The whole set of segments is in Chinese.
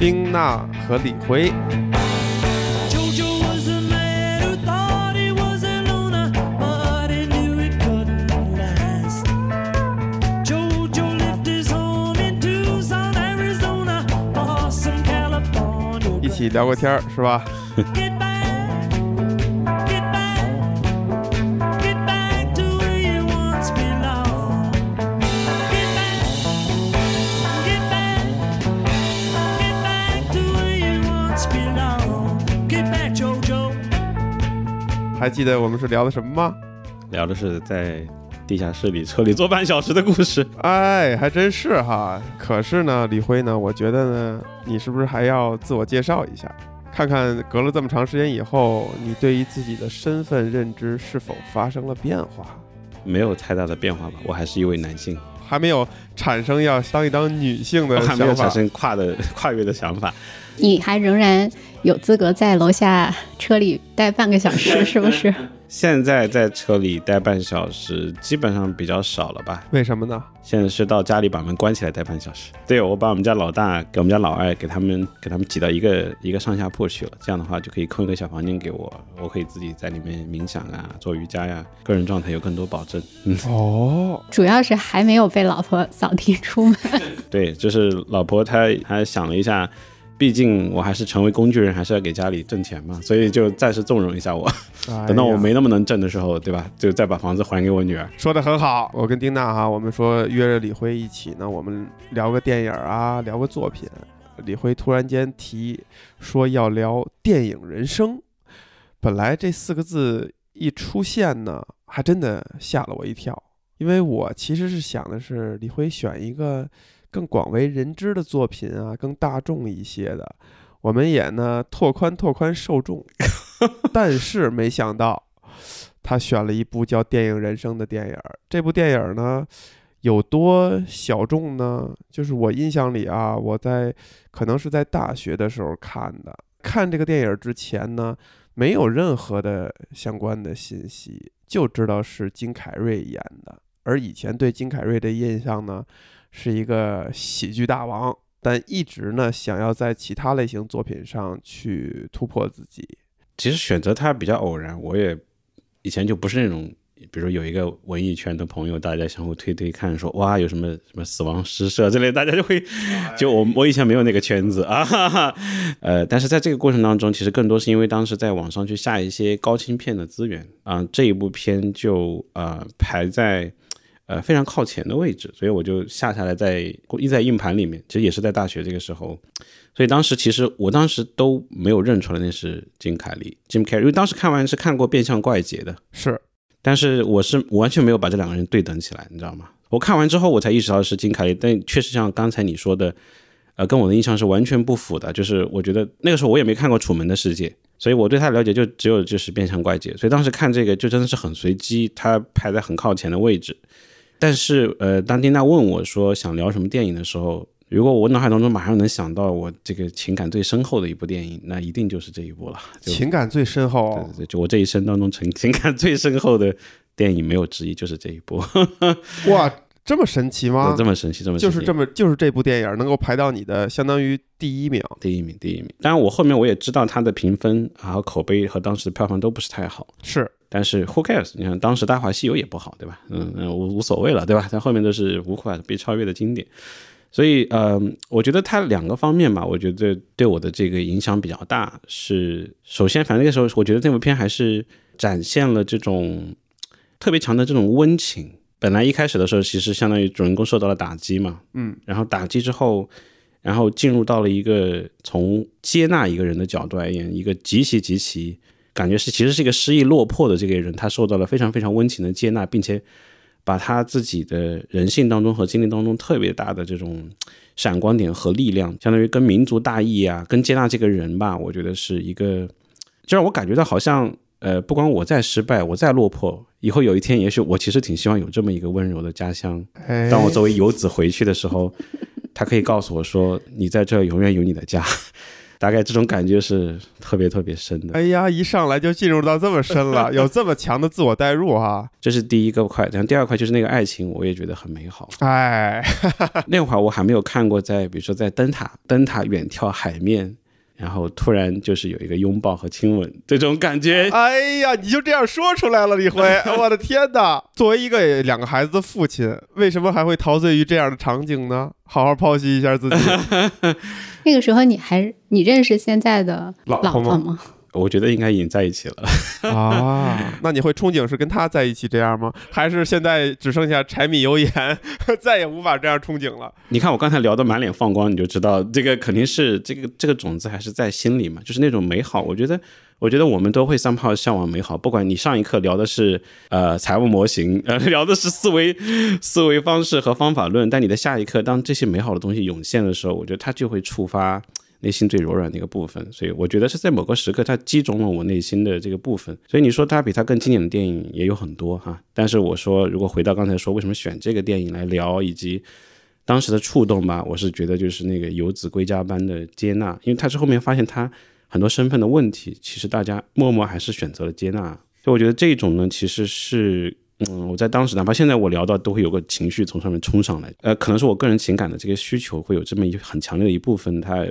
丁娜和李辉。一起聊过天儿，是吧？还记得我们是聊的什么吗？聊的是在地下室里车里坐半小时的故事。哎，还真是哈。可是呢，李辉呢，我觉得呢，你是不是还要自我介绍一下，看看隔了这么长时间以后，你对于自己的身份认知是否发生了变化？没有太大的变化吧，我还是一位男性，还没有产生要当一当女性的想法还没有。产生跨的跨越的想法。你还仍然有资格在楼下车里待半个小时，是不是？现在在车里待半小时，基本上比较少了吧？为什么呢？现在是到家里把门关起来待半小时。对，我把我们家老大给我们家老二给他们给他们挤到一个一个上下铺去了，这样的话就可以空一个小房间给我，我可以自己在里面冥想啊，做瑜伽呀、个人状态有更多保证。嗯，哦，主要是还没有被老婆扫地出门。对，就是老婆她她想了一下。毕竟我还是成为工具人，还是要给家里挣钱嘛，所以就暂时纵容一下我。哎等到我没那么能挣的时候，对吧？就再把房子还给我女儿。说的很好，我跟丁娜哈，我们说约着李辉一起呢，我们聊个电影啊，聊个作品。李辉突然间提说要聊电影人生，本来这四个字一出现呢，还真的吓了我一跳，因为我其实是想的是李辉选一个更广为人知的作品啊，更大众一些的，我们也呢拓宽拓宽受众，但是没想到。他选了一部叫《电影人生》的电影儿。这部电影儿呢，有多小众呢？就是我印象里啊，我在可能是在大学的时候看的。看这个电影儿之前呢，没有任何的相关的信息，就知道是金凯瑞演的。而以前对金凯瑞的印象呢，是一个喜剧大王，但一直呢想要在其他类型作品上去突破自己。其实选择他比较偶然，我也以前就不是那种，比如有一个文艺圈的朋友，大家相互推推看，说哇有什么什么死亡诗社之类，大家就会就我我以前没有那个圈子啊，哈哈，呃，但是在这个过程当中，其实更多是因为当时在网上去下一些高清片的资源啊、这一部片就呃排在。呃，非常靠前的位置，所以我就下下来在一在硬盘里面，其实也是在大学这个时候，所以当时其实我当时都没有认出来那是金凯利，Jim Carrey，因为当时看完是看过《变相怪杰》的，是但是我是我完全没有把这两个人对等起来，你知道吗？我看完之后我才意识到是金凯利，但确实像刚才你说的，呃，跟我的印象是完全不符的。就是我觉得那个时候我也没看过《楚门的世界》，所以我对他了解就只有就是《变相怪杰》，所以当时看这个就真的是很随机，他排在很靠前的位置。但是呃，当丁娜问我说想聊什么电影的时候，如果我脑海当中马上能想到我这个情感最深厚的一部电影，那一定就是这一部了。情感最深厚对，对对，就我这一生当中情 情感最深厚的电影，没有之一，就是这一部。哇，这么神奇吗？这么神奇，这么神奇就是这么，就是这部电影能够排到你的相当于第一名。第一名，第一名。当然，我后面我也知道它的评分还有口碑和当时的票房都不是太好，是但是 who cares？你看当时《大话西游》也不好，对吧？嗯嗯，无无所谓了，对吧？但后面都是无法被超越的经典。所以，呃，我觉得它两个方面吧，我觉得对我的这个影响比较大。是首先，反正那个时候，我觉得这部片还是展现了这种特别强的这种温情。本来一开始的时候，其实相当于主人公受到了打击嘛，嗯，然后打击之后，然后进入到了一个从接纳一个人的角度而言，一个极其极其感觉是其实是一个失意落魄的这个人，他受到了非常非常温情的接纳，并且把他自己的人性当中和经历当中特别大的这种闪光点和力量，相当于跟民族大义啊，跟接纳这个人吧，我觉得是一个，就让我感觉到好像。呃，不管我再失败，我再落魄，以后有一天，也许我其实挺希望有这么一个温柔的家乡，哎，当我作为游子回去的时候，他可以告诉我说：“你在这儿永远有你的家。”大概这种感觉是特别特别深的。哎呀，一上来就进入到这么深了，有这么强的自我代入哈。这是第一个块，然后第二块就是那个爱情，我也觉得很美好。哎，那会儿我还没有看过在，比如说在灯塔，灯塔远眺海面，然后突然就是有一个拥抱和亲吻这种感觉。哎呀，你就这样说出来了，李辉，我的天哪！作为一个两个孩子的父亲，为什么还会陶醉于这样的场景呢？好好剖析一下自己。那个时候你还你认识现在的老婆吗老婆吗？我觉得应该已经在一起了。啊，那你会憧憬是跟他在一起这样吗？还是现在只剩下柴米油盐，再也无法这样憧憬了？你看我刚才聊的满脸放光，你就知道这个肯定是这个这个种子还是在心里嘛，就是那种美好。我觉得，我觉得我们都会 somehow 向往美好，不管你上一课聊的是呃财务模型，呃 聊的是思维思维方式和方法论，但你的下一课当这些美好的东西涌现的时候，我觉得它就会触发。内心最柔软的一个部分，所以我觉得是在某个时刻，它击中了我内心的这个部分。所以你说它比它更经典的电影也有很多哈，但是我说如果回到刚才说为什么选这个电影来聊，以及当时的触动吧，我是觉得就是那个游子归家般的接纳，因为他是后面发现他很多身份的问题，其实大家默默还是选择了接纳。所以我觉得这种呢，其实是。嗯，我在当时，哪怕现在我聊到，都会有个情绪从上面冲上来。呃，可能是我个人情感的这个需求会有这么一很强烈的一部分，它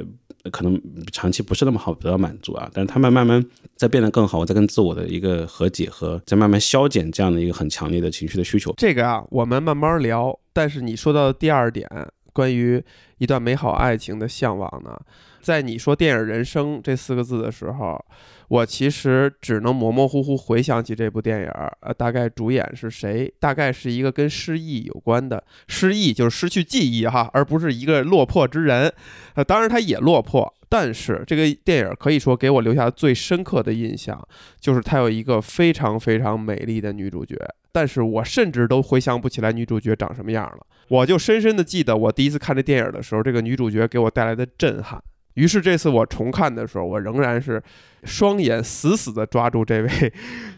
可能长期不是那么好得到满足啊。但是它慢慢慢在变得更好，我在跟自我的一个和解和在慢慢消减这样的一个很强烈的情绪的需求。这个啊，我们慢慢聊。但是你说到的第二点，关于一段美好爱情的向往呢，在你说电影人生这四个字的时候。我其实只能模模糊糊回想起这部电影儿，呃，大概主演是谁？大概是一个跟失忆有关的，失忆就是失去记忆哈，而不是一个落魄之人。呃，当然他也落魄，但是这个电影可以说给我留下最深刻的印象，就是他有一个非常非常美丽的女主角。但是我甚至都回想不起来女主角长什么样了，我就深深的记得我第一次看这电影的时候，这个女主角给我带来的震撼。于是这次我重看的时候，我仍然是双眼死死地抓住这位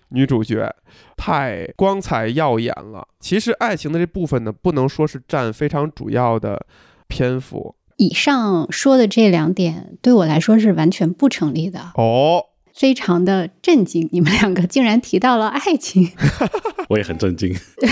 女主角，太光彩耀眼了。其实爱情的这部分呢，不能说是占非常主要的篇幅以上说的这两点对我来说是完全不成立的，哦。非常的震惊。你们两个竟然提到了爱情。我也很震惊。对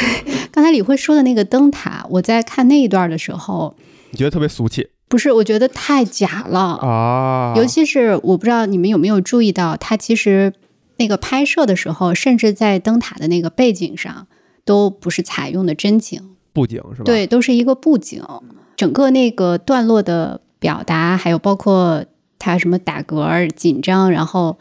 刚才李慧说的那个灯塔，我在看那一段的时候，你觉得特别俗气不是，我觉得太假了。啊？尤其是我不知道你们有没有注意到，他其实那个拍摄的时候，甚至在灯塔的那个背景上都不是采用的真景，布景是吧？，对，都是一个布景。整个那个段落的表达，还有包括他什么打嗝儿、紧张，然后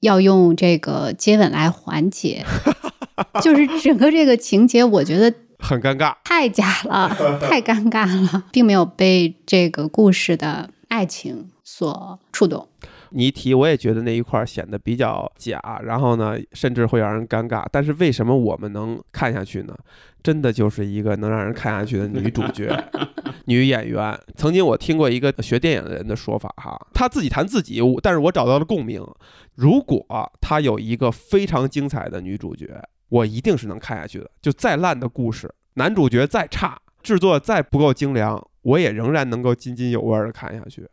要用这个接吻来缓解，就是整个这个情节，我觉得很尴尬。太假了，太尴尬了，并没有被这个故事的爱情所触动。你一提，我也觉得那一块儿显得比较假，然后呢，甚至会让人尴尬。但是为什么我们能看下去呢？真的就是一个能让人看下去的女主角、女演员。曾经我听过一个学电影的人的说法哈，他自己谈自己，但是我找到了共鸣。如果他有一个非常精彩的女主角，我一定是能看下去的。就再烂的故事，男主角再差，制作再不够精良，我也仍然能够津津有味的看下去。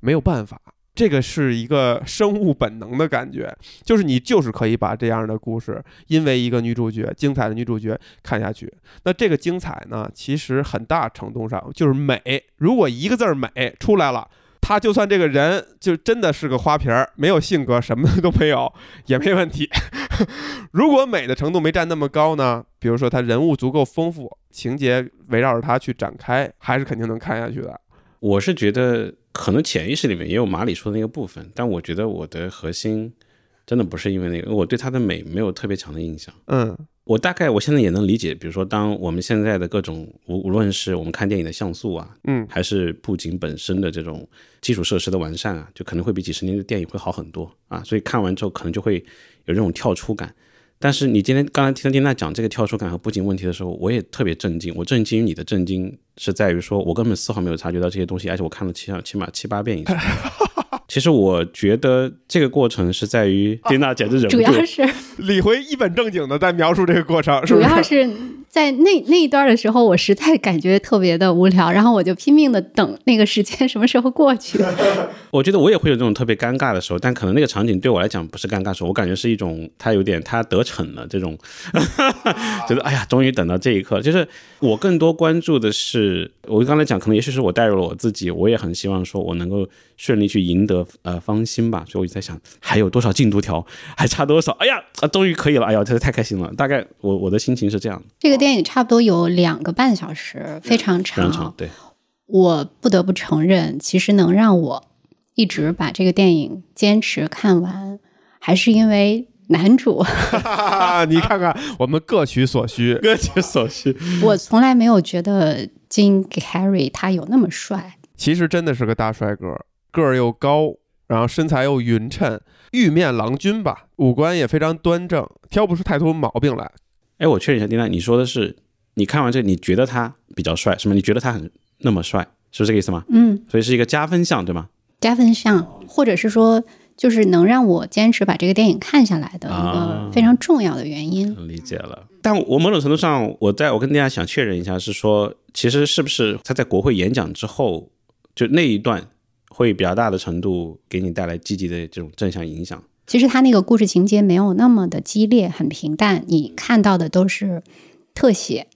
没有办法，这个是一个生物本能的感觉，就是你就是可以把这样的故事，因为一个女主角精彩的女主角看下去。那这个精彩呢，其实很大程度上就是美。如果一个字儿美出来了。他就算这个人就真的是个花瓶儿，没有性格，什么都没有，也没问题。如果美的程度没占那么高呢？比如说他人物足够丰富，情节围绕着他去展开，还是肯定能看下去的。我是觉得可能潜意识里面也有马里说的那个部分，但我觉得我的核心真的不是因为那个，我对他的美没有特别强的印象。嗯我大概我现在也能理解，比如说当我们现在的各种无无论是我们看电影的像素啊，嗯还是布景本身的这种基础设施的完善啊，就可能会比几十年的电影会好很多啊，所以看完之后可能就会有这种跳出感。但是你今天刚才听丁娜讲这个跳出感和布景问题的时候，我也特别震惊。我震惊于你的震惊是在于说，我根本丝毫没有察觉到这些东西，而且我看了起码起码七八遍以上。其实我觉得这个过程是在于丁娜简直忍不住，主要是李辉一本正经的在描述这个过程，是主不是？要是在那那一段的时候，我实在感觉特别的无聊，然后我就拼命的等那个时间什么时候过去。我觉得我也会有这种特别尴尬的时候，但可能那个场景对我来讲不是尴尬的时候，我感觉是一种他有点他得逞了这种，觉得哎呀，终于等到这一刻。就是我更多关注的是，我刚才讲，可能也许是我带入了我自己，我也很希望说我能够顺利去赢得呃芳心吧。所以我就在想，还有多少进度条，还差多少？哎呀，啊，终于可以了！哎呀，真的太开心了。大概我我的心情是这样的，这个电影差不多有两个半小时，非常非长。常长，对。我不得不承认，其实能让我一直把这个电影坚持看完，还是因为男主。你看看，我们各取所需。各取所需，我从来没有觉得金凯瑞他有那么帅。其实真的是个大帅哥，个儿又高，然后身材又匀称，玉面郎君吧，五官也非常端正，挑不出太多毛病来。哎，我确认一下，丁丹，你说的是你看完这，你觉得他比较帅是吗？你觉得他很那么帅，是这个意思吗？嗯，所以是一个加分项，对吗？加分项，或者是说，就是能让我坚持把这个电影看下来的一啊个非常重要的原因。理解了。但我某种程度上，我在我跟大家想确认一下，是说，其实是不是他在国会演讲之后，就那一段会比较大的程度给你带来积极的这种正向影响？其实他那个故事情节没有那么的激烈，很平淡，你看到的都是特写。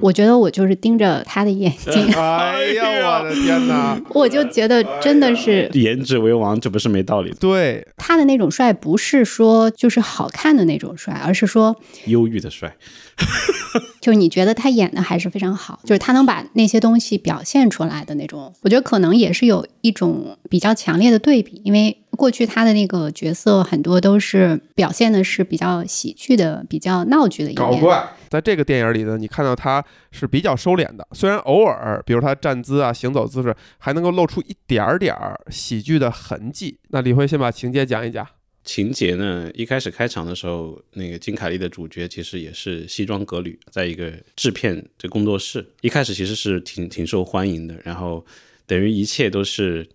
我觉得我就是盯着他的眼睛，哎呀，我的天哪！我就觉得真的是颜值为王，这不是没道理的。对，他的那种帅，不是说就是好看的那种帅，而是说忧郁的帅，就是你觉得他演的还是非常好，就是他能把那些东西表现出来的那种，我觉得可能也是有一种比较强烈的对比，因为过去他的那个角色很多都是表现的是比较喜剧的、比较闹剧的一面。搞怪。在这个电影里呢，你看到他是比较收敛的，虽然偶尔，比如他站姿啊、行走姿势，还能够露出一点儿点儿喜剧的痕迹。那李辉先把情节讲一讲。情节呢，一开始开场的时候，那个金凯利的主角其实也是西装革履，在一个制片这工作室，一开始其实是挺挺受欢迎的，然后等于一切都是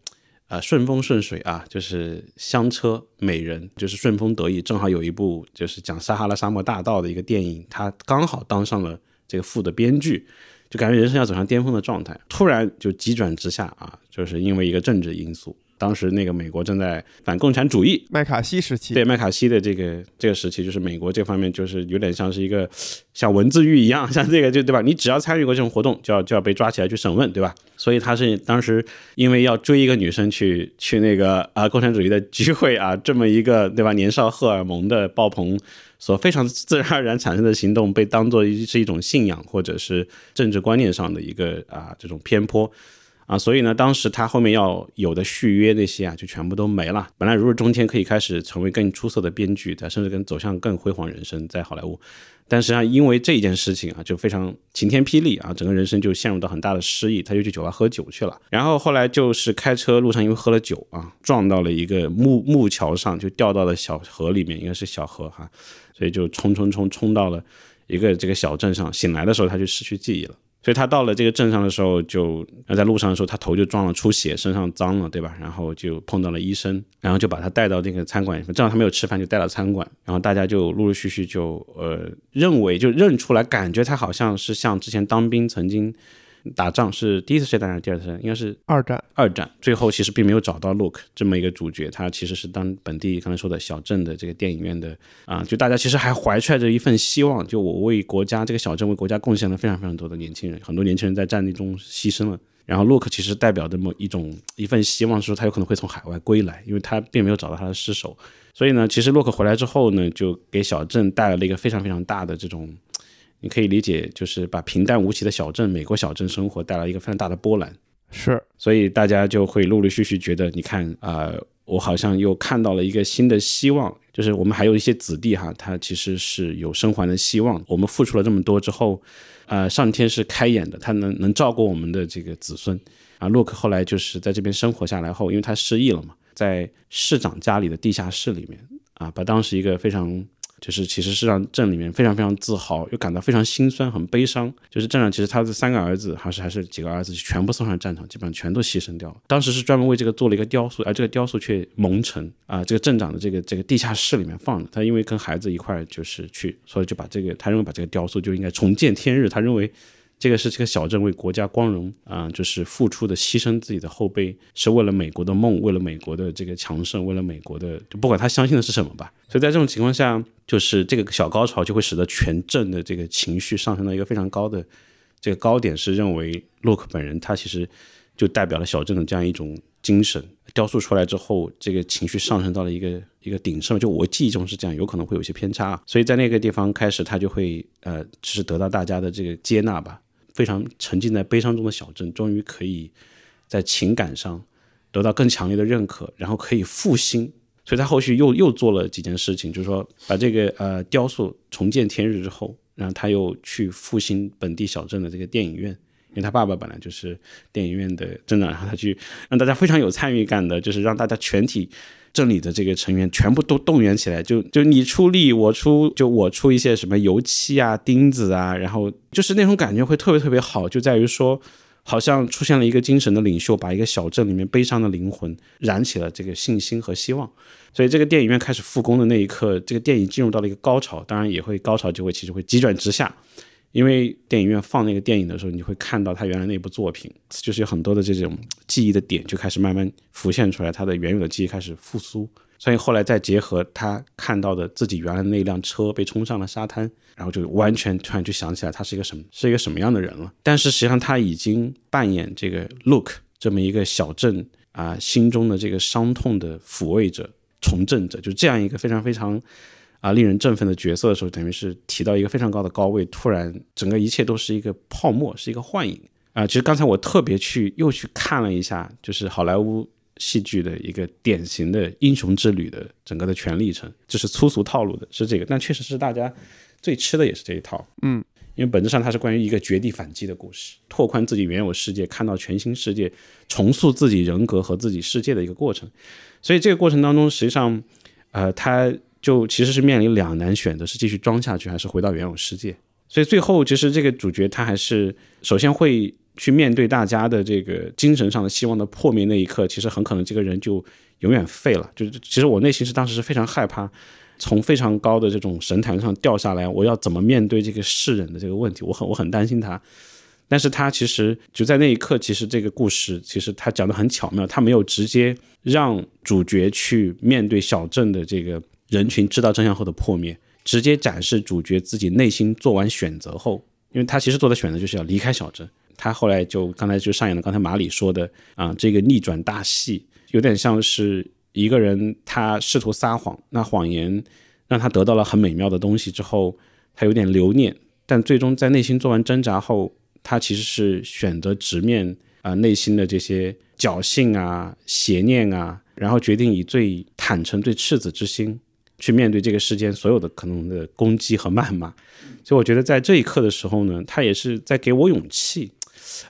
啊、顺风顺水啊，就是香车美人，就是顺风得意，正好有一部就是讲撒哈拉沙漠大道的一个电影，他刚好当上了这个副的编剧。就感觉人生要走向巅峰的状态，突然就急转直下啊，就是因为一个政治因素。当时那个美国正在反共产主义，麦卡锡时期，对麦卡锡的这个这个时期，就是美国这方面就是有点像是一个像文字狱一样，像这个就对吧？你只要参与过这种活动，就要就要被抓起来去审问，对吧？所以他是当时因为要追一个女生去去那个啊共产主义的聚会啊，这么一个对吧年少荷尔蒙的爆棚所非常自然而然产生的行动，被当做是一种信仰或者是政治观念上的一个啊这种偏颇。啊，所以呢，当时他后面要有的续约那些啊，就全部都没了。本来如日中天，可以开始成为更出色的编剧，他甚至跟走向更辉煌人生在好莱坞。但实际上，因为这一件事情啊，就非常晴天霹雳啊，整个人生就陷入到很大的失意，他就去酒吧喝酒去了。然后后来就是开车路上，因为喝了酒啊，撞到了一个木木桥上，就掉到了小河里面，应该是小河哈，所以就冲冲冲冲到了一个这个小镇上。醒来的时候，他就失去记忆了。所以他到了这个镇上的时候就，在路上的时候，他头就撞了出血，身上脏了，对吧？然后就碰到了医生，然后就把他带到那个餐馆，正好他没有吃饭，就带到餐馆，然后大家就陆陆续续就呃认为就认出来，感觉他好像是像之前当兵曾经打仗是第一次世界大战还是第二次世界，应该是二战，二战，最后其实并没有找到 Luke 这么一个主角，他其实是当本地刚才说的小镇的这个电影院的啊，就大家其实还怀揣着一份希望，就我为国家这个小镇为国家贡献了非常非常多的年轻人，很多年轻人在战地中牺牲了。然后 Luke 其实代表的某一种一份希望，是说他有可能会从海外归来，因为他并没有找到他的尸首。所以呢，其实洛克回来之后呢，就给小镇带来了一个非常非常大的这种，你可以理解就是把平淡无奇的小镇美国小镇生活带来一个非常大的波澜。是所以大家就会陆陆续续觉得，你看啊、呃我好像又看到了一个新的希望，就是我们还有一些子弟哈，他其实是有生还的希望。我们付出了这么多之后，呃，上天是开眼的，他能能照顾我们的这个子孙啊。洛克后来就是在这边生活下来后，因为他失忆了嘛，在市长家里的地下室里面啊，把当时一个非常就是其实是让镇里面非常非常自豪，又感到非常心酸、很悲伤。就是镇长其实他的三个儿子还是还是几个儿子全部送上战场，基本上全都牺牲掉了。当时是专门为这个做了一个雕塑，而这个雕塑却蒙尘啊，这个镇长的这个这个地下室里面放着。他因为跟孩子一块儿就是去，所以就把这个他认为把这个雕塑就应该重见天日，他认为。这个是这个小镇为国家光荣啊、就是付出的牺牲自己的后辈，是为了美国的梦，为了美国的这个强盛，为了美国的，就不管他相信的是什么吧。所以在这种情况下，就是这个小高潮就会使得全镇的这个情绪上升到一个非常高的这个高点，是认为洛克本人他其实就代表了小镇的这样一种精神。雕塑出来之后，这个情绪上升到了一个一个鼎盛，就我记忆中是这样，有可能会有些偏差。所以在那个地方开始，他就会呃，就是得到大家的这个接纳吧。非常沉浸在悲伤中的小镇，终于可以在情感上得到更强烈的认可，然后可以复兴。所以他后续又又做了几件事情，就是说把这个呃雕塑重见天日之后，然后他又去复兴本地小镇的这个电影院，因为他爸爸本来就是电影院的镇长，然后他去让大家非常有参与感的，就是让大家全体。镇里的这个成员全部都动员起来，就就你出力，我出，就我出一些什么油漆啊、钉子啊，然后就是那种感觉会特别特别好，就在于说，好像出现了一个精神的领袖，把一个小镇里面悲伤的灵魂燃起了这个信心和希望。所以这个电影院开始复工的那一刻，这个电影进入到了一个高潮，当然也会高潮就会其实会急转直下。因为电影院放那个电影的时候，你会看到他原来那部作品，就是有很多的这种记忆的点就开始慢慢浮现出来，他的原有的记忆开始复苏。所以后来再结合他看到的自己原来那辆车被冲上了沙滩，然后就完全突然就想起来他是一个什么是一个什么样的人了。但是实际上他已经扮演这个 Look 这么一个小镇啊心中的这个伤痛的抚慰者、重振者，就这样一个非常非常。啊，令人振奋的角色的时候，等于是提到一个非常高的高位，突然整个一切都是一个泡沫，是一个幻影啊！其实刚才我特别去又去看了一下，就是好莱坞戏剧的一个典型的英雄之旅的整个的全历程，就是粗俗套路的，是这个，但确实是大家最吃的也是这一套，嗯，因为本质上它是关于一个绝地反击的故事，拓宽自己原有世界，看到全新世界，重塑自己人格和自己世界的一个过程，所以这个过程当中，实际上，呃，他。就其实是面临两难选择，是继续装下去，还是回到原有世界。所以最后，其实这个主角他还是首先会去面对大家的这个精神上的希望的破灭那一刻，其实很可能这个人就永远废了。就是其实我内心是当时是非常害怕，从非常高的这种神坛上掉下来，我要怎么面对这个世人的这个问题？我很我很担心他。但是他其实就在那一刻，其实这个故事其实他讲的很巧妙，他没有直接让主角去面对小镇的这个。人群知道真相后的破灭，直接展示主角自己内心做完选择后，因为他其实做的选择就是要离开小镇。他后来就刚才就上演了刚才马里说的啊，这个逆转大戏，有点像是一个人他试图撒谎，那谎言让他得到了很美妙的东西之后，他有点留念，但最终在内心做完挣扎后，他其实是选择直面啊内心的这些侥幸啊、邪念啊，然后决定以最坦诚、最赤子之心。去面对这个世间所有的可能的攻击和谩骂，所以我觉得在这一刻的时候呢，他也是在给我勇气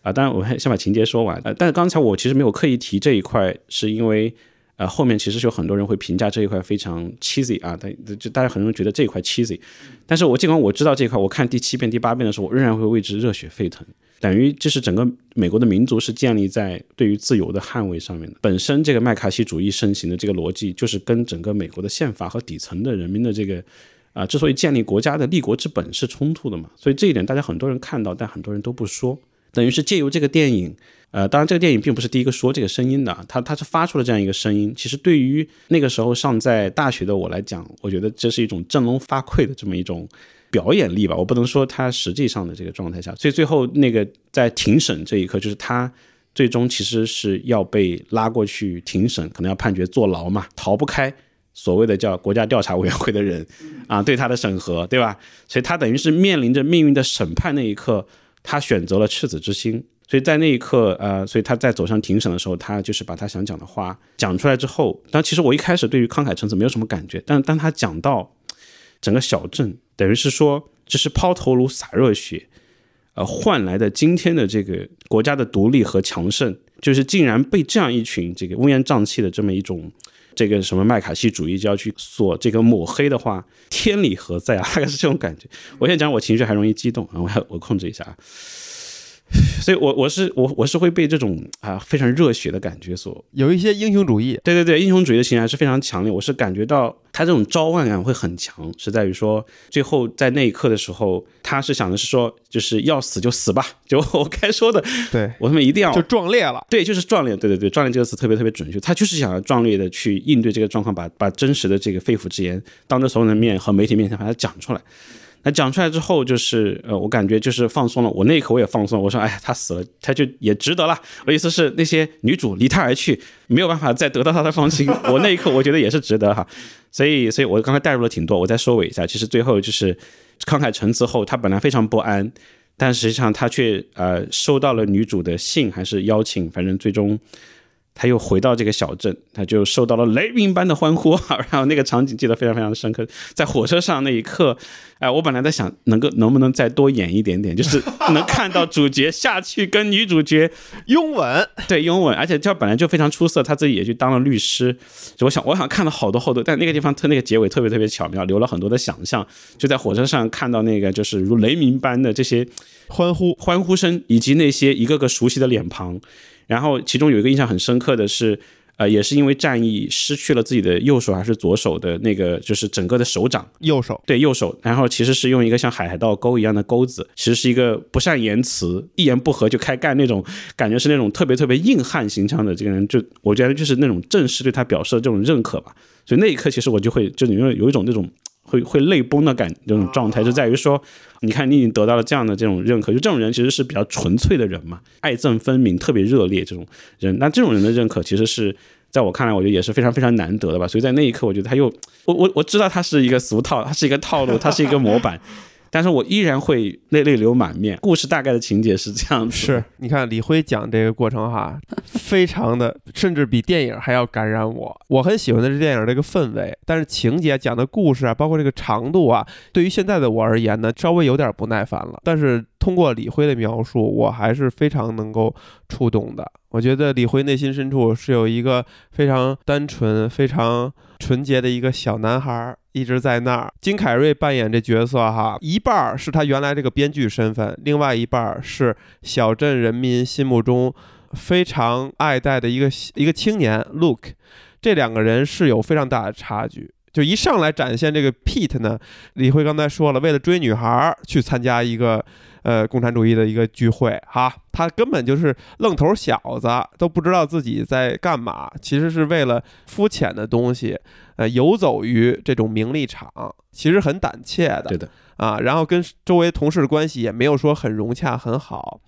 啊。当然，我还先把情节说完啊。但是刚才我其实没有刻意提这一块，是因为呃后面其实有很多人会评价这一块非常 cheesy 啊，但就大家很多人觉得这一块 cheesy。但是我尽管我知道这一块，我看第七遍、第八遍的时候，我仍然会为之热血沸腾。等于这是整个美国的民族是建立在对于自由的捍卫上面的。本身这个麦卡锡主义盛行的这个逻辑，就是跟整个美国的宪法和底层的人民的这个啊，之所以建立国家的立国之本是冲突的嘛。所以这一点大家很多人看到，但很多人都不说。等于是借由这个电影，呃，当然这个电影并不是第一个说这个声音的，他他是发出了这样一个声音。其实对于那个时候尚在大学的我来讲，我觉得这是一种振聋发聩的这么一种。表演力吧，我不能说他实际上的这个状态下，所以最后那个在庭审这一刻，就是他最终其实是要被拉过去庭审，可能要判决坐牢嘛，逃不开所谓的叫国家调查委员会的人啊对他的审核，对吧？所以他等于是面临着命运的审判那一刻，他选择了赤子之心，所以在那一刻，呃，所以他在走上庭审的时候，他就是把他想讲的话讲出来之后，但其实我一开始对于慷慨陈词没有什么感觉，但当他讲到整个小镇。等于是说，这是抛头颅洒热血，呃，换来的今天的这个国家的独立和强盛，就是竟然被这样一群这个乌烟瘴气的这么一种这个什么麦卡锡主义就要去锁这个抹黑的话，天理何在啊？大 概是这种感觉。我现在讲我情绪还容易激动，我要我控制一下啊。所以我我是我我是会被这种啊非常热血的感觉所有一些英雄主义，对对对，英雄主义的情绪还是非常强烈。我是感觉到他这种召唤感会很强，是在于说最后在那一刻的时候，他是想的是说，就是要死就死吧，就我该说的，对，我他妈一定要就壮烈了。对，就是壮烈，对对对，壮烈这个词特别特别准确，他就是想要壮烈的去应对这个状况，把把真实的这个肺腑之言当着所有人的面和媒体面前把它讲出来。那讲出来之后，就是呃，我感觉就是放松了。我那一刻我也放松了，我说，哎呀，他死了，他就也值得了。我的意思是，那些女主离他而去，没有办法再得到他的芳心。我那一刻我觉得也是值得哈。所以，所以我刚才带入了挺多，我再收尾一下。其实最后就是慷慨陈词后，他本来非常不安，但实际上他却呃收到了女主的信还是邀请，反正最终。他又回到这个小镇，他就受到了雷鸣般的欢呼，然后那个场景记得非常非常的深刻。在火车上那一刻，哎，我本来在想，能够能不能再多演一点点，就是能看到主角下去跟女主角拥吻，对拥吻，而且这本来就非常出色，他自己也去当了律师。就我想，我想看到好多好多，但那个地方特那个结尾特别特别巧妙，留了很多的想象。就在火车上看到那个就是如雷鸣般的这些欢呼，欢呼声，以及那些一个个熟悉的脸庞。然后其中有一个印象很深刻的是，呃，也是因为战役失去了自己的右手还是左手的那个，就是整个的手掌，右手，对右手，然后其实是用一个像海盗钩一样的钩子，其实是一个不善言辞、一言不合就开干那种感觉，是那种特别特别硬汉形象的这个人，就我觉得就是那种正式对他表示的这种认可吧。所以那一刻，其实我就会就有有一种那种。会会泪崩的感这种状态，就在于说，你看你已经得到了这样的这种认可，就这种人其实是比较纯粹的人嘛，爱憎分明，特别热烈这种人。那这种人的认可，其实是在我看来，我觉得也是非常非常难得的吧。所以在那一刻，我觉得他又，我我我知道他是一个俗套，他是一个套路，他是一个模板。但是我依然会泪泪流满面。故事大概的情节是这样子，是你看李辉讲这个过程哈，非常的，甚至比电影还要感染我。我很喜欢的是电影这个氛围，但是情节讲的故事啊，包括这个长度啊，对于现在的我而言呢，稍微有点不耐烦了。但是通过李辉的描述，我还是非常能够触动的。我觉得李辉内心深处是有一个非常单纯、非常纯洁的一个小男孩，一直在那儿。金凯瑞扮演这角色哈，一半是他原来这个编剧身份，另外一半是小镇人民心目中非常爱戴的一个一个青年 Look，。这两个人是有非常大的差距。就一上来展现这个 Pete 呢，李辉刚才说了，为了追女孩去参加一个。呃，共产主义的一个聚会哈，他根本就是愣头小子，都不知道自己在干嘛。其实是为了肤浅的东西，呃，游走于这种名利场，其实很胆怯的。对的啊，然后跟周围同事的关系也没有说很融洽很好，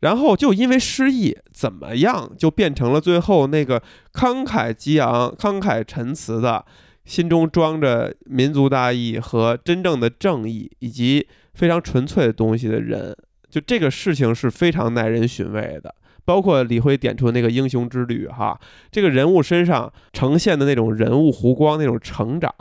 然后就因为失忆，怎么样就变成了最后那个慷慨激昂、慷慨陈词的，心中装着民族大义和真正的正义以及。非常纯粹的东西的人，就这个事情是非常耐人寻味的。包括李辉点出的那个英雄之旅，哈，这个人物身上呈现的那种人物弧光、那种成长，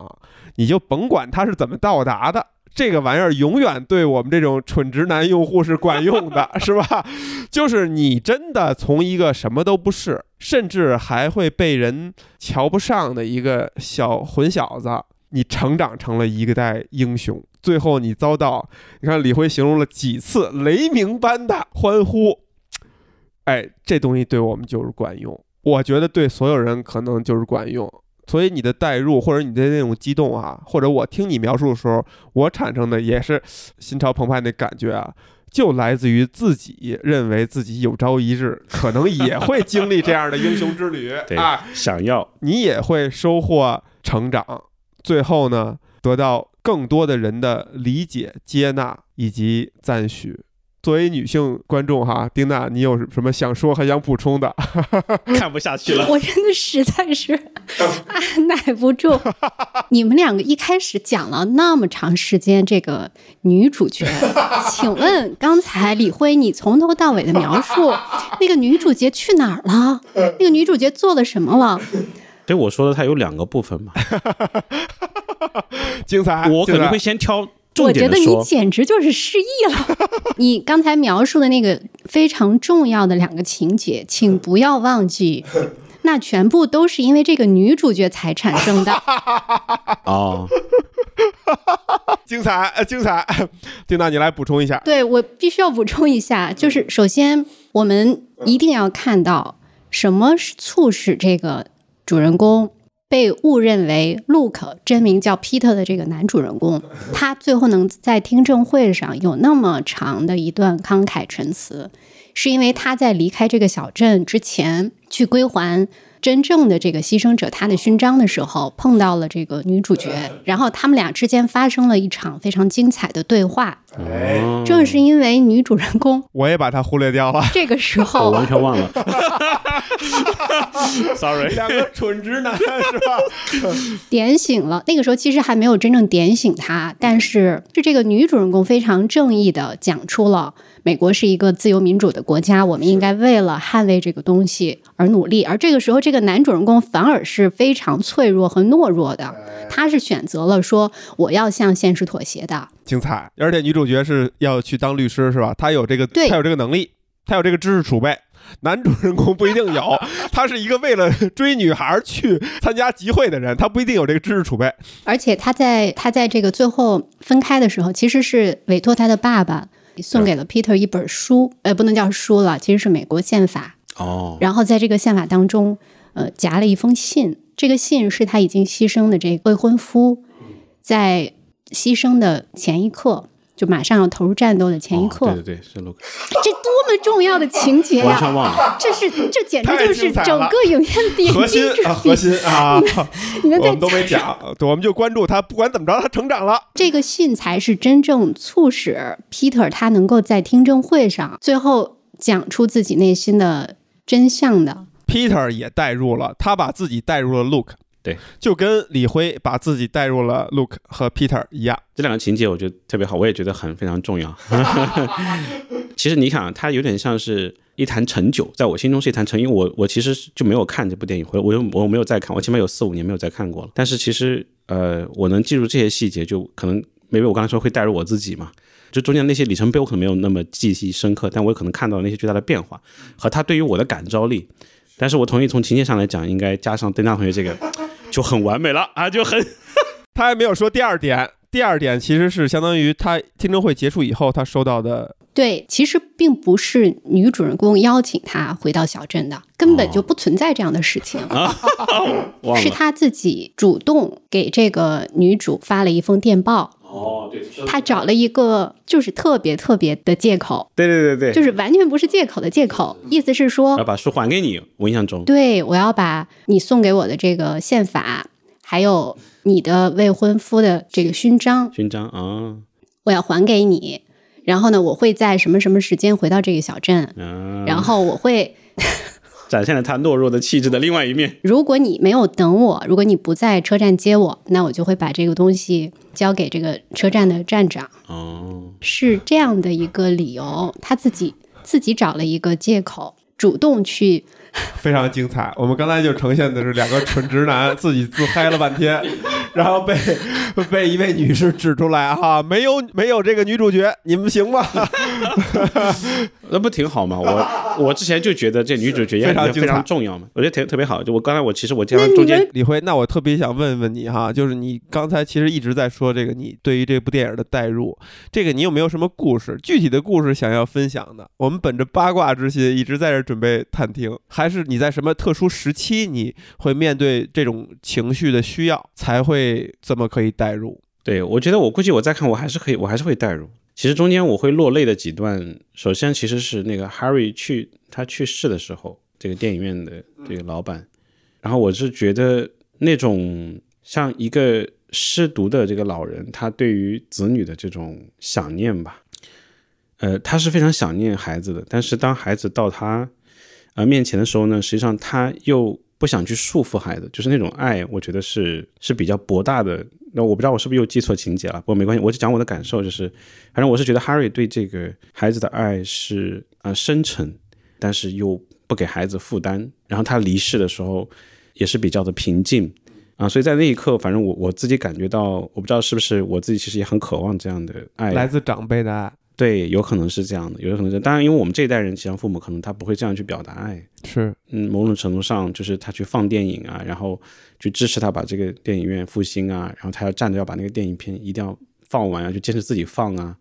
你就甭管他是怎么到达的，这个玩意儿永远对我们这种蠢直男用户是管用的，是吧？就是你真的从一个什么都不是，甚至还会被人瞧不上的一个小混小子。你成长成了一个代英雄，最后你遭到，你看李辉形容了几次雷鸣般的欢呼，哎，这东西对我们就是管用，我觉得对所有人可能就是管用。所以你的代入或者你的那种激动啊，或者我听你描述的时候，我产生的也是心潮澎湃那感觉啊，就来自于自己认为自己有朝一日可能也会经历这样的英雄之旅 啊，想要你也会收获成长。最后呢，得到更多的人的理解、接纳以及赞许。作为女性观众哈，丁娜，你有什么想说、还想补充的？看不下去了，我真的实在是按耐不住。你们两个一开始讲了那么长时间这个女主角，请问刚才李辉，你从头到尾的描述，那个女主角去哪儿了？那个女主角做了什么了？所以我说的它有两个部分嘛，精彩。我可能会先挑重我觉得你。简直就是失忆了。你刚才描述的那个非常重要的两个情节，请不要忘记，那全部都是因为这个女主角才产生的。哦，精彩，呃精彩！丁娜，你来补充一下。对我必须要补充一下，就是首先我们一定要看到什么是促使这个主人公被误认为 “look”，真名叫皮特的这个男主人公，他最后能在听证会上有那么长的一段慷慨陈词，是因为他在离开这个小镇之前去归还。真正的这个牺牲者他的勋章的时候，碰到了这个女主角，然后他们俩之间发生了一场非常精彩的对话。哦正是因为女主人公我也把她忽略掉了。这个时候我候完全忘了，sorry。两个蠢直男是吧？点醒了，那个时候其实还没有真正点醒他，但是是这个女主人公非常正义的讲出了美国是一个自由民主的国家，我们应该为了捍卫这个东西而努力。而这个时候，这个男主人公反而是非常脆弱和懦弱的，他是选择了说我要向现实妥协的。精彩！而且女主角是要去当律师是吧？她有这个，对她有这个能力，她有这个知识储备。男主人公不一定有，他是一个为了追女孩去参加集会的人，他不一定有这个知识储备。而且他在他在这个最后分开的时候，其实是委托他的爸爸送给了 Peter 一本书，呃，不能叫书了，其实是美国宪法。哦，然后在这个宪法当中，呃，夹了一封信。这个信是他已经牺牲的这个未婚夫，在牺牲的前一刻，就马上要投入战斗的前一刻，哦对对对，是 Luke，这多么重要的情节完呀！全忘了。这是这简直就是整个影片点核心睛之啊，核。心啊，你们在我们都没讲，对我们就关注他，不管怎么着，他成长了。这个信才是真正促使 Peter 他能够在听证会上最后讲出自己内心的真相的。Peter 也带入了，他把自己带入了 Luke，对，就跟李辉把自己带入了 Luke 和 Peter 一样。这两个情节我觉得特别好，我也觉得很非常重要。其实你想啊，它有点像是一坛陈酒，在我心中是一坛陈，因为我我其实就没有看这部电影，我我又我没有再看，我起码有四五年没有再看过了。但是其实呃，我能记住这些细节，就可能 maybe 我刚才说会带入我自己嘛，就中间那些里程碑我可能没有那么记忆深刻，但我有可能看到那些巨大的变化和他对于我的感召力。但是我同意从情节上来讲，应该加上邓大同学这个就很完美了啊，就很 他还没有说第二点，第二点其实是相当于他听证会结束以后，他收到的对，其实并不是女主人公邀请他回到小镇的，根本就不存在这样的事情，是他自己主动给这个女主发了一封电报。哦，对，他找了一个就是特别特别的借口，对对对对，就是完全不是借口的借口，意思是说要把书还给你。我印象中，对，我要把你送给我的这个宪法，还有你的未婚夫的这个勋章，勋章啊我要还给你。然后呢，我会在什么什么时间回到这个小镇，啊，然后我会，展现了他懦弱的气质的另外一面。如果你没有等我，如果你不在车站接我，那我就会把这个东西交给这个车站的站长。哦，是这样的一个理由，他自己自己找了一个借口，主动去 非常精彩。我们刚才就呈现的是两个蠢直男自己自嗨了半天，然后被被一位女士指出来哈，没有没有这个女主角，你们行吗？那不挺好吗？我 我之前就觉得这女主角也 非常非常重要嘛，我觉得特特别好。就我刚才我其实我经常中间李辉，那我特别想问问你哈，就是你刚才其实一直在说这个你对于这部电影的代入，这个你有没有什么故事，具体的故事想要分享的？我们本着八卦之心一直在这准备探听，还是你在什么特殊时期你会面对这种情绪的需要，才会这么可以代入？对我觉得我估计我再看我还是可以，我还是会代入。其实中间我会落泪的几段，首先其实是那个 Harry 去他去世的时候，这个电影院的这个老板，然后我是觉得那种像一个失独的这个老人，他对于子女的这种想念吧，呃，他是非常想念孩子的，但是当孩子到他呃面前的时候呢，实际上他又不想去束缚孩子，就是那种爱，我觉得是是比较博大的。那我不知道我是不是又记错情节了，不过没关系，我只讲我的感受，就是反正我是觉得 Harry 对这个孩子的爱是呃深沉，但是又不给孩子负担。然后他离世的时候也是比较的平静啊，所以在那一刻，反正我我自己感觉到，我不知道是不是我自己其实也很渴望这样的爱，来自长辈的爱，对，有可能是这样的，有可能是。当然，因为我们这一代人，其实父母可能他不会这样去表达爱，是嗯，某种程度上就是他去放电影啊，然后去支持他把这个电影院复兴啊，然后他要站着要把那个电影片一定要放完啊，就坚持自己放啊。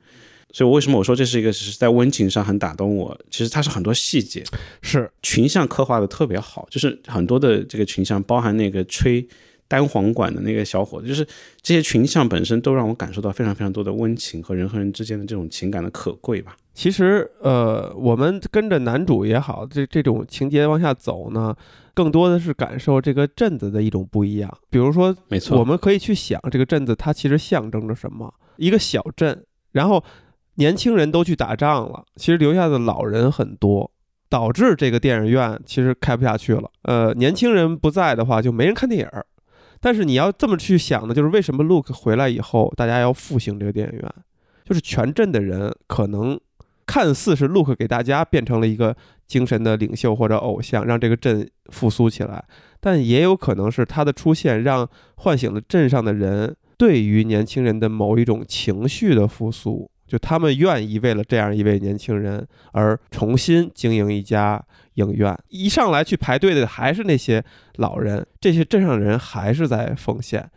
所以，我为什么我说这是一个是在温情上很打动我？其实它是很多细节，是，群像刻画的特别好，就是很多的这个群像，包含那个吹单簧管的那个小伙子，就是这些群像本身都让我感受到非常非常多的温情和人和人之间的这种情感的可贵吧。其实呃，我们跟着男主也好，这这种情节往下走呢，更多的是感受这个镇子的一种不一样。比如说，没错，我们可以去想这个镇子它其实象征着什么？一个小镇，然后年轻人都去打仗了，其实留下的老人很多。导致这个电影院其实开不下去了。呃，年轻人不在的话，就没人看电影儿。但是你要这么去想呢，就是为什么 Luke 回来以后，大家要复兴这个电影院？就是全镇的人可能看似是 Luke 给大家变成了一个精神的领袖或者偶像，让这个镇复苏起来，但也有可能是他的出现让唤醒了镇上的人对于年轻人的某一种情绪的复苏。就他们愿意为了这样一位年轻人而重新经营一家影院，一上来去排队的还是那些老人，这些镇上人还是在奉献。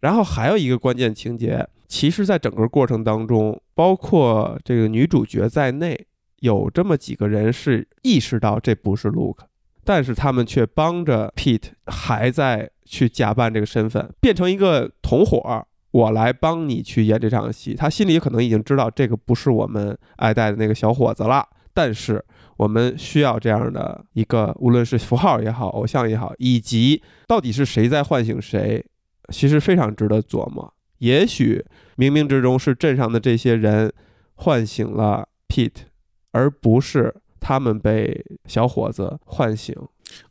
然后还有一个关键情节，其实在整个过程当中，包括这个女主角在内，有这么几个人是意识到这不是 Luke，但是他们却帮着 Pete 还在去假扮这个身份，变成一个同伙。我来帮你去演这场戏，他心里可能已经知道这个不是我们爱戴的那个小伙子了，但是我们需要这样的一个，无论是符号也好，偶像也好，以及到底是谁在唤醒谁，其实非常值得琢磨。也许冥冥之中是镇上的这些人唤醒了 Pete，而不是他们被小伙子唤醒。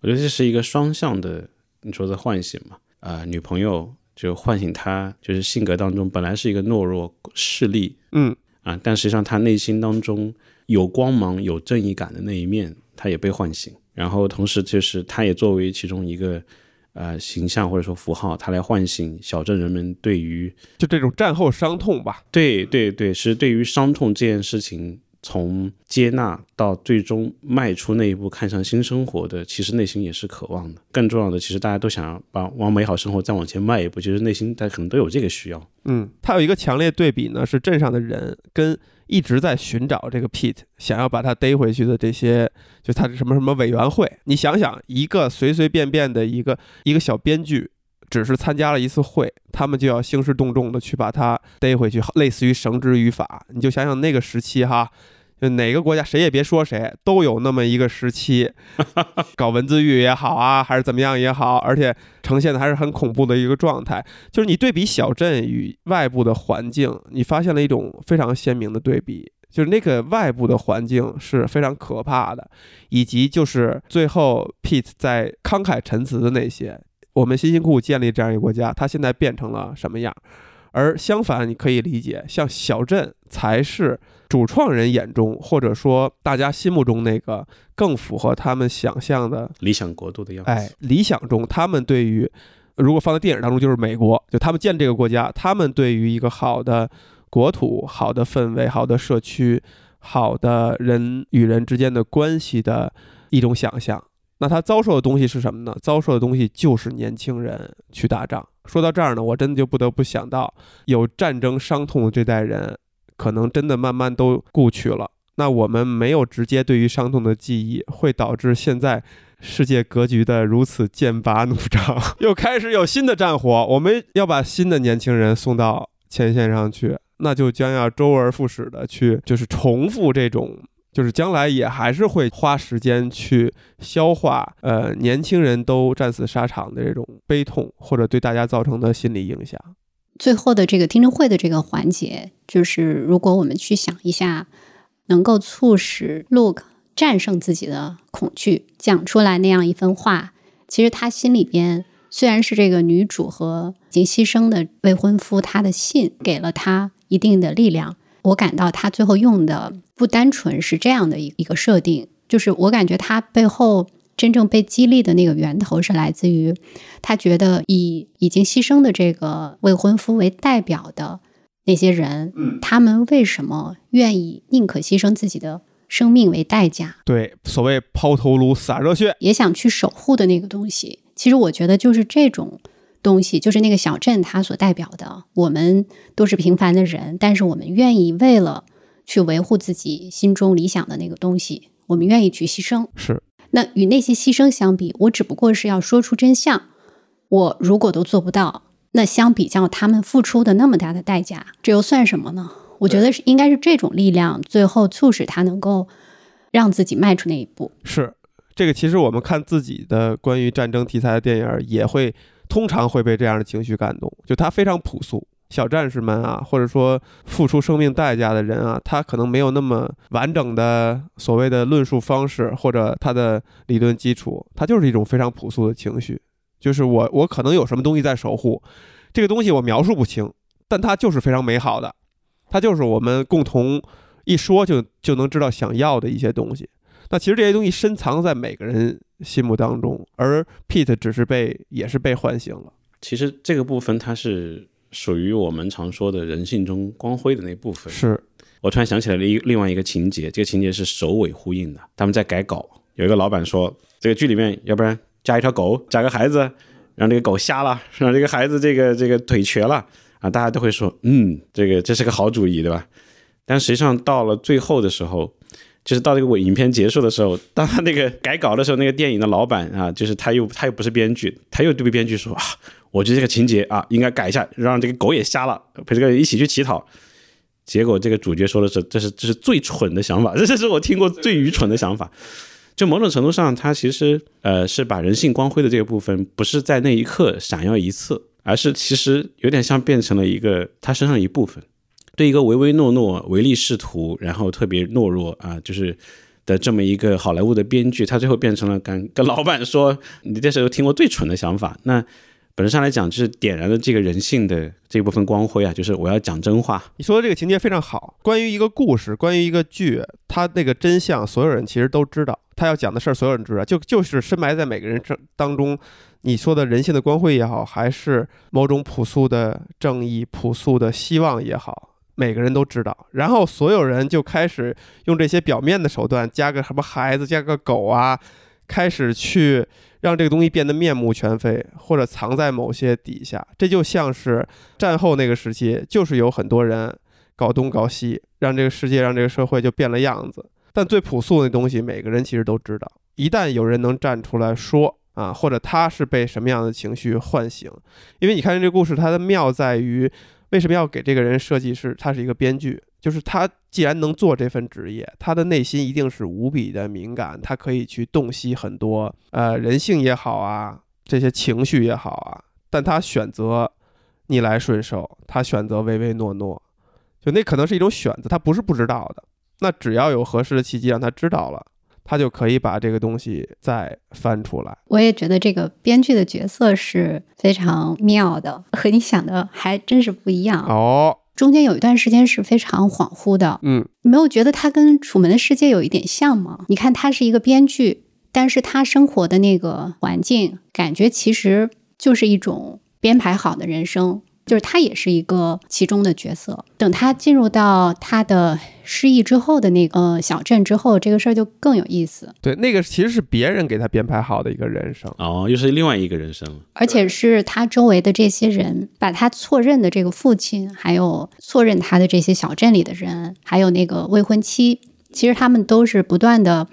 我觉得这是一个双向的，你说的唤醒嘛？啊、女朋友就唤醒他，就是性格当中本来是一个懦弱势力嗯，啊，但实际上他内心当中有光芒、有正义感的那一面，他也被唤醒。然后同时就是他也作为其中一个呃形象或者说符号，他来唤醒小镇人们对于就这种战后伤痛吧。对对对，是对于伤痛这件事情，从接纳到最终迈出那一步，看向新生活的，其实内心也是渴望的。更重要的，其实大家都想要把往美好生活再往前迈一步，其实内心大家可能都有这个需要。嗯，它有一个强烈对比呢，是镇上的人跟一直在寻找这个 Pete，想要把他逮回去的这些，就他的什么什么委员会。你想想，一个随随便便的一个一个小编剧，只是参加了一次会，他们就要兴师动众的去把他逮回去，类似于绳之于法。你就想想那个时期哈。就哪个国家谁也别说谁，都有那么一个时期，搞文字狱也好啊，还是怎么样也好，而且呈现的还是很恐怖的一个状态。就是你对比小镇与外部的环境，你发现了一种非常鲜明的对比，就是那个外部的环境是非常可怕的，以及就是最后 Pete 在慷慨陈词的那些，我们辛辛苦苦建立这样一个国家，它现在变成了什么样？而相反，你可以理解，像小镇才是主创人眼中，或者说大家心目中那个更符合他们想象的理想国度的样子。哎，理想中他们对于如果放在电影当中就是美国，就他们建这个国家，他们对于一个好的国土、好的氛围、好的社区、好的人与人之间的关系的一种想象。那他遭受的东西是什么呢？遭受的东西就是年轻人去打仗。说到这儿呢，我真的就不得不想到，有战争伤痛的这代人，可能真的慢慢都故去了。那我们没有直接对于伤痛的记忆，会导致现在世界格局的如此剑拔弩张，又开始有新的战火。我们要把新的年轻人送到前线上去，那就将要周而复始的去，就是重复这种。就是将来也还是会花时间去消化，呃，年轻人都战死沙场的这种悲痛，或者对大家造成的心理影响。最后的这个听证会的这个环节，就是如果我们去想一下，能够促使 Look 战胜自己的恐惧，讲出来那样一番话，其实他心里边虽然是这个女主和已经牺牲的未婚夫他的信给了他一定的力量，我感到他最后用的不单纯是这样的一一个设定，就是我感觉他背后真正被激励的那个源头是来自于他觉得以已经牺牲的这个未婚夫为代表的那些人，他们为什么愿意宁可牺牲自己的生命为代价，对，所谓抛头颅洒热血，也想去守护的那个东西？其实我觉得就是这种东西，就是那个小镇它所代表的。我们都是平凡的人，但是我们愿意为了去维护自己心中理想的那个东西，我们愿意去牺牲。是那与那些牺牲相比，我只不过是要说出真相。我如果都做不到，那相比较他们付出的那么大的代价，这又算什么呢？我觉得是应该是这种力量，最后促使他能够让自己迈出那一步。是，这个其实我们看自己的关于战争题材的电影，也会通常会被这样的情绪感动，就它非常朴素。小战士们啊，或者说付出生命代价的人啊，他可能没有那么完整的所谓的论述方式或者他的理论基础，他就是一种非常朴素的情绪，就是我我可能有什么东西在守护，这个东西我描述不清，但它就是非常美好的，它就是我们共同一说就就能知道想要的一些东西。那其实这些东西深藏在每个人心目当中，而 Pete 只是被也是被唤醒了。其实这个部分它是属于我们常说的人性中光辉的那部分。是我突然想起来了一另外一个情节，这个情节是首尾呼应的。他们在改稿，有一个老板说，这个剧里面要不然加一条狗，加个孩子，让这个狗瞎了，让这个孩子这个这个腿瘸了啊，大家都会说，嗯，这个这是个好主意，对吧？但实际上到了最后的时候，就是到这个尾影片结束的时候，当他那个改稿的时候，那个电影的老板啊，就是他又他又不是编剧，他又对编剧说啊，我觉得这个情节啊应该改一下，让这个狗也瞎了，陪这个一起去乞讨。结果这个主角说的是，这是这是最蠢的想法，这是我听过最愚蠢的想法。就某种程度上，他其实呃是把人性光辉的这个部分，不是在那一刻闪耀一次，而是其实有点像变成了一个他身上一部分。对一个唯唯诺诺、唯利是图，然后特别懦弱啊，就是的这么一个好莱坞的编剧，他最后变成了跟跟老板说：“你这是听过最蠢的想法。”那本质上来讲，就是点燃了这个人性的这部分光辉啊，就是我要讲真话。你说的这个情节非常好。关于一个故事，关于一个剧，它那个真相，所有人其实都知道。他要讲的事儿，所有人知道，就就是深埋在每个人这当中。你说的人性的光辉也好，还是某种朴素的正义、朴素的希望也好，每个人都知道。然后所有人就开始用这些表面的手段，加个什么孩子，加个狗啊，开始去让这个东西变得面目全非，或者藏在某些底下。这就像是战后那个时期，就是有很多人搞东搞西，让这个世界、让这个社会就变了样子。但最朴素的东西，每个人其实都知道。一旦有人能站出来说啊，或者他是被什么样的情绪唤醒，因为你看这个故事，它的妙在于为什么要给这个人设计是他是一个编剧，就是他既然能做这份职业，他的内心一定是无比的敏感，他可以去洞悉很多呃人性也好啊，这些情绪也好啊，但他选择逆来顺受，他选择唯唯诺诺，就那可能是一种选择，他不是不知道的。那只要有合适的契机让他知道了，他就可以把这个东西再翻出来。我也觉得这个编剧的角色是非常妙的，和你想的还真是不一样。哦，中间有一段时间是非常恍惚的，嗯，你没有觉得他跟《楚门的世界》有一点像吗？你看，他是一个编剧，但是他生活的那个环境，感觉其实就是一种编排好的人生，就是他也是一个其中的角色。等他进入到他的失忆之后的那个、呃、小镇之后，这个事儿就更有意思，对，那个其实是别人给他编排好的一个人生。哦，又是另外一个人生了。而且是他周围的这些人把他错认的这个父亲，还有错认他的这些小镇里的人，还有那个未婚妻，其实他们都是不断的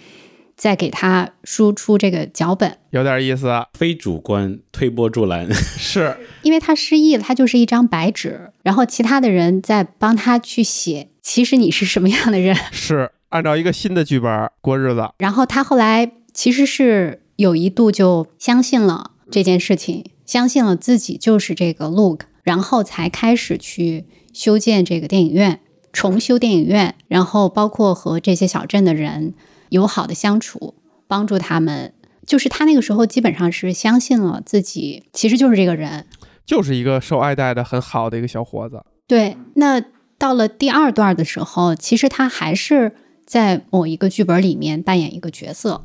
在给他输出这个脚本。有点意思，啊非主观推波助澜，是因为他失忆了，他就是一张白纸，然后其他的人在帮他去写，其实你是什么样的人。是，按照一个新的剧本过日子。然后他后来其实是有一度就相信了这件事情，相信了自己就是这个 Luke，然后才开始去修建这个电影院，重修电影院，然后包括和这些小镇的人友好的相处，帮助他们。就是他那个时候基本上是相信了自己，其实就是这个人。就是一个受爱戴的很好的一个小伙子。对，那到了第二段的时候，其实他还是在某一个剧本里面扮演一个角色。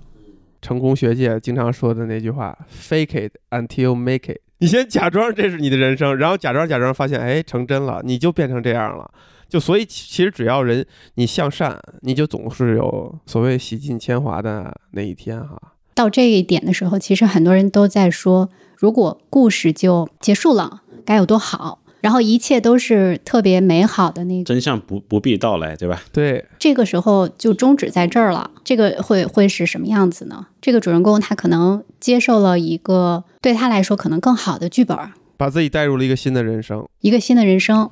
成功学界经常说的那句话：“fake it until make it”，你先假装这是你的人生，然后假装假装发现，哎，成真了，你就变成这样了。就所以其其实只要人你向善，你就总是有所谓洗尽铅华的那一天哈。到这一点的时候，其实很多人都在说，如果故事就结束了，该有多好。然后一切都是特别美好的那个，真相不不必到来，对吧？对，这个时候就终止在这儿了。这个会会是什么样子呢？这个主人公他可能接受了一个对他来说可能更好的剧本，把自己带入了一个新的人生。一个新的人生。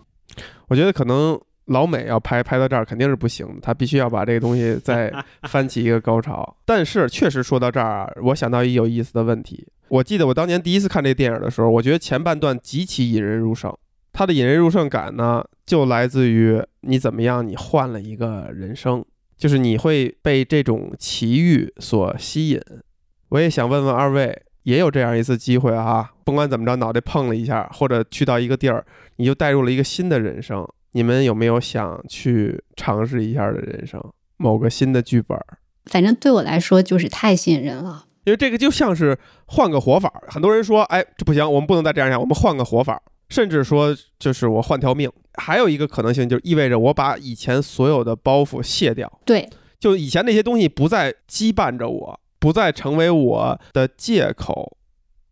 我觉得可能老美要拍拍到这儿肯定是不行的，他必须要把这个东西再翻起一个高潮。但是确实说到这儿啊，我想到一有意思的问题。我记得我当年第一次看这电影的时候，我觉得前半段极其引人入胜。它的引人入胜感呢，就来自于你怎么样，你换了一个人生，就是你会被这种奇遇所吸引。我也想问问二位，也有这样一次机会啊？甭管怎么着，脑袋碰了一下，或者去到一个地儿，你就带入了一个新的人生。你们有没有想去尝试一下的人生，某个新的剧本？反正对我来说就是太吸引人了，因为这个就像是换个活法。很多人说，哎，这不行，我们不能再这样下，我们换个活法。甚至说，就是我换条命。还有一个可能性，就意味着我把以前所有的包袱卸掉，对，就以前那些东西不再羁绊着我，不再成为我的借口，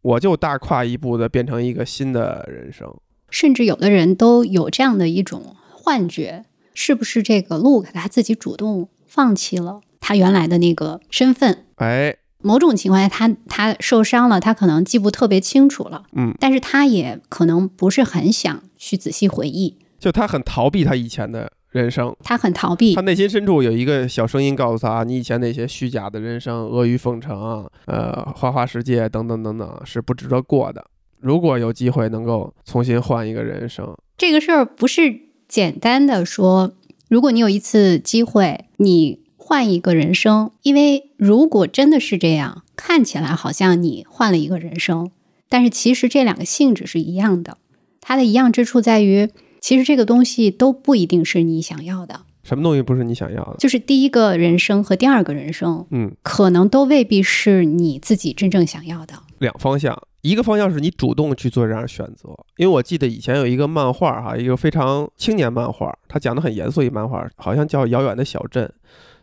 我就大跨一步的变成一个新的人生。甚至有的人都有这样的一种幻觉，是不是这个 Luke 他自己主动放弃了他原来的那个身份？哎，某种情况下，他他受伤了，他可能记不特别清楚了，嗯，但是他也可能不是很想去仔细回忆，就他很逃避他以前的人生，他很逃避他。内心深处有一个小声音告诉他，你以前那些虚假的人生、阿谀奉承、呃花花世界等等等等是不值得过的。如果有机会能够重新换一个人生，这个事儿不是简单的说，如果你有一次机会，你换一个人生，因为如果真的是这样，看起来好像你换了一个人生，但是其实这两个性质是一样的。它的一样之处在于，其实这个东西都不一定是你想要的，什么东西不是你想要的？就是第一个人生和第二个人生，嗯，可能都未必是你自己真正想要的。两方向，一个方向是你主动去做这样的选择，因为我记得以前有一个漫画哈，一个非常青年漫画，它讲的很严肃一漫画，好像叫《遥远的小镇》，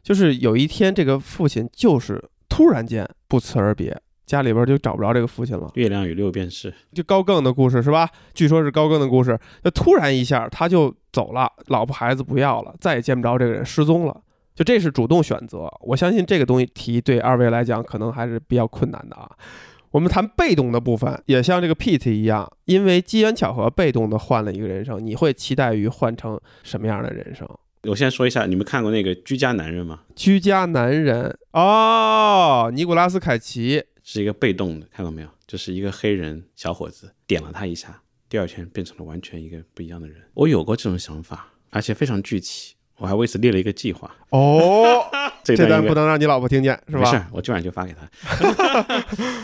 就是有一天这个父亲就是突然间不辞而别，家里边就找不着这个父亲了。月亮与六便士，就高更的故事是吧？据说是高更的故事，就突然一下他就走了，老婆孩子不要了，再也见不着这个人，失踪了。就这是主动选择，我相信这个东西题对二位来讲可能还是比较困难的啊。我们谈被动的部分，也像这个 Pete 一样，因为机缘巧合，被动的换了一个人生。你会期待于换成什么样的人生？我先说一下，你们看过那个《居家男人》吗？居家男人哦，尼古拉斯凯奇，是一个被动的，看到没有？就是一个黑人小伙子点了他一下，第二天变成了完全一个不一样的人。我有过这种想法，而且非常具体，我还为此列了一个计划。哦，这段不能让你老婆听见，是没事？，我今晚就发给他。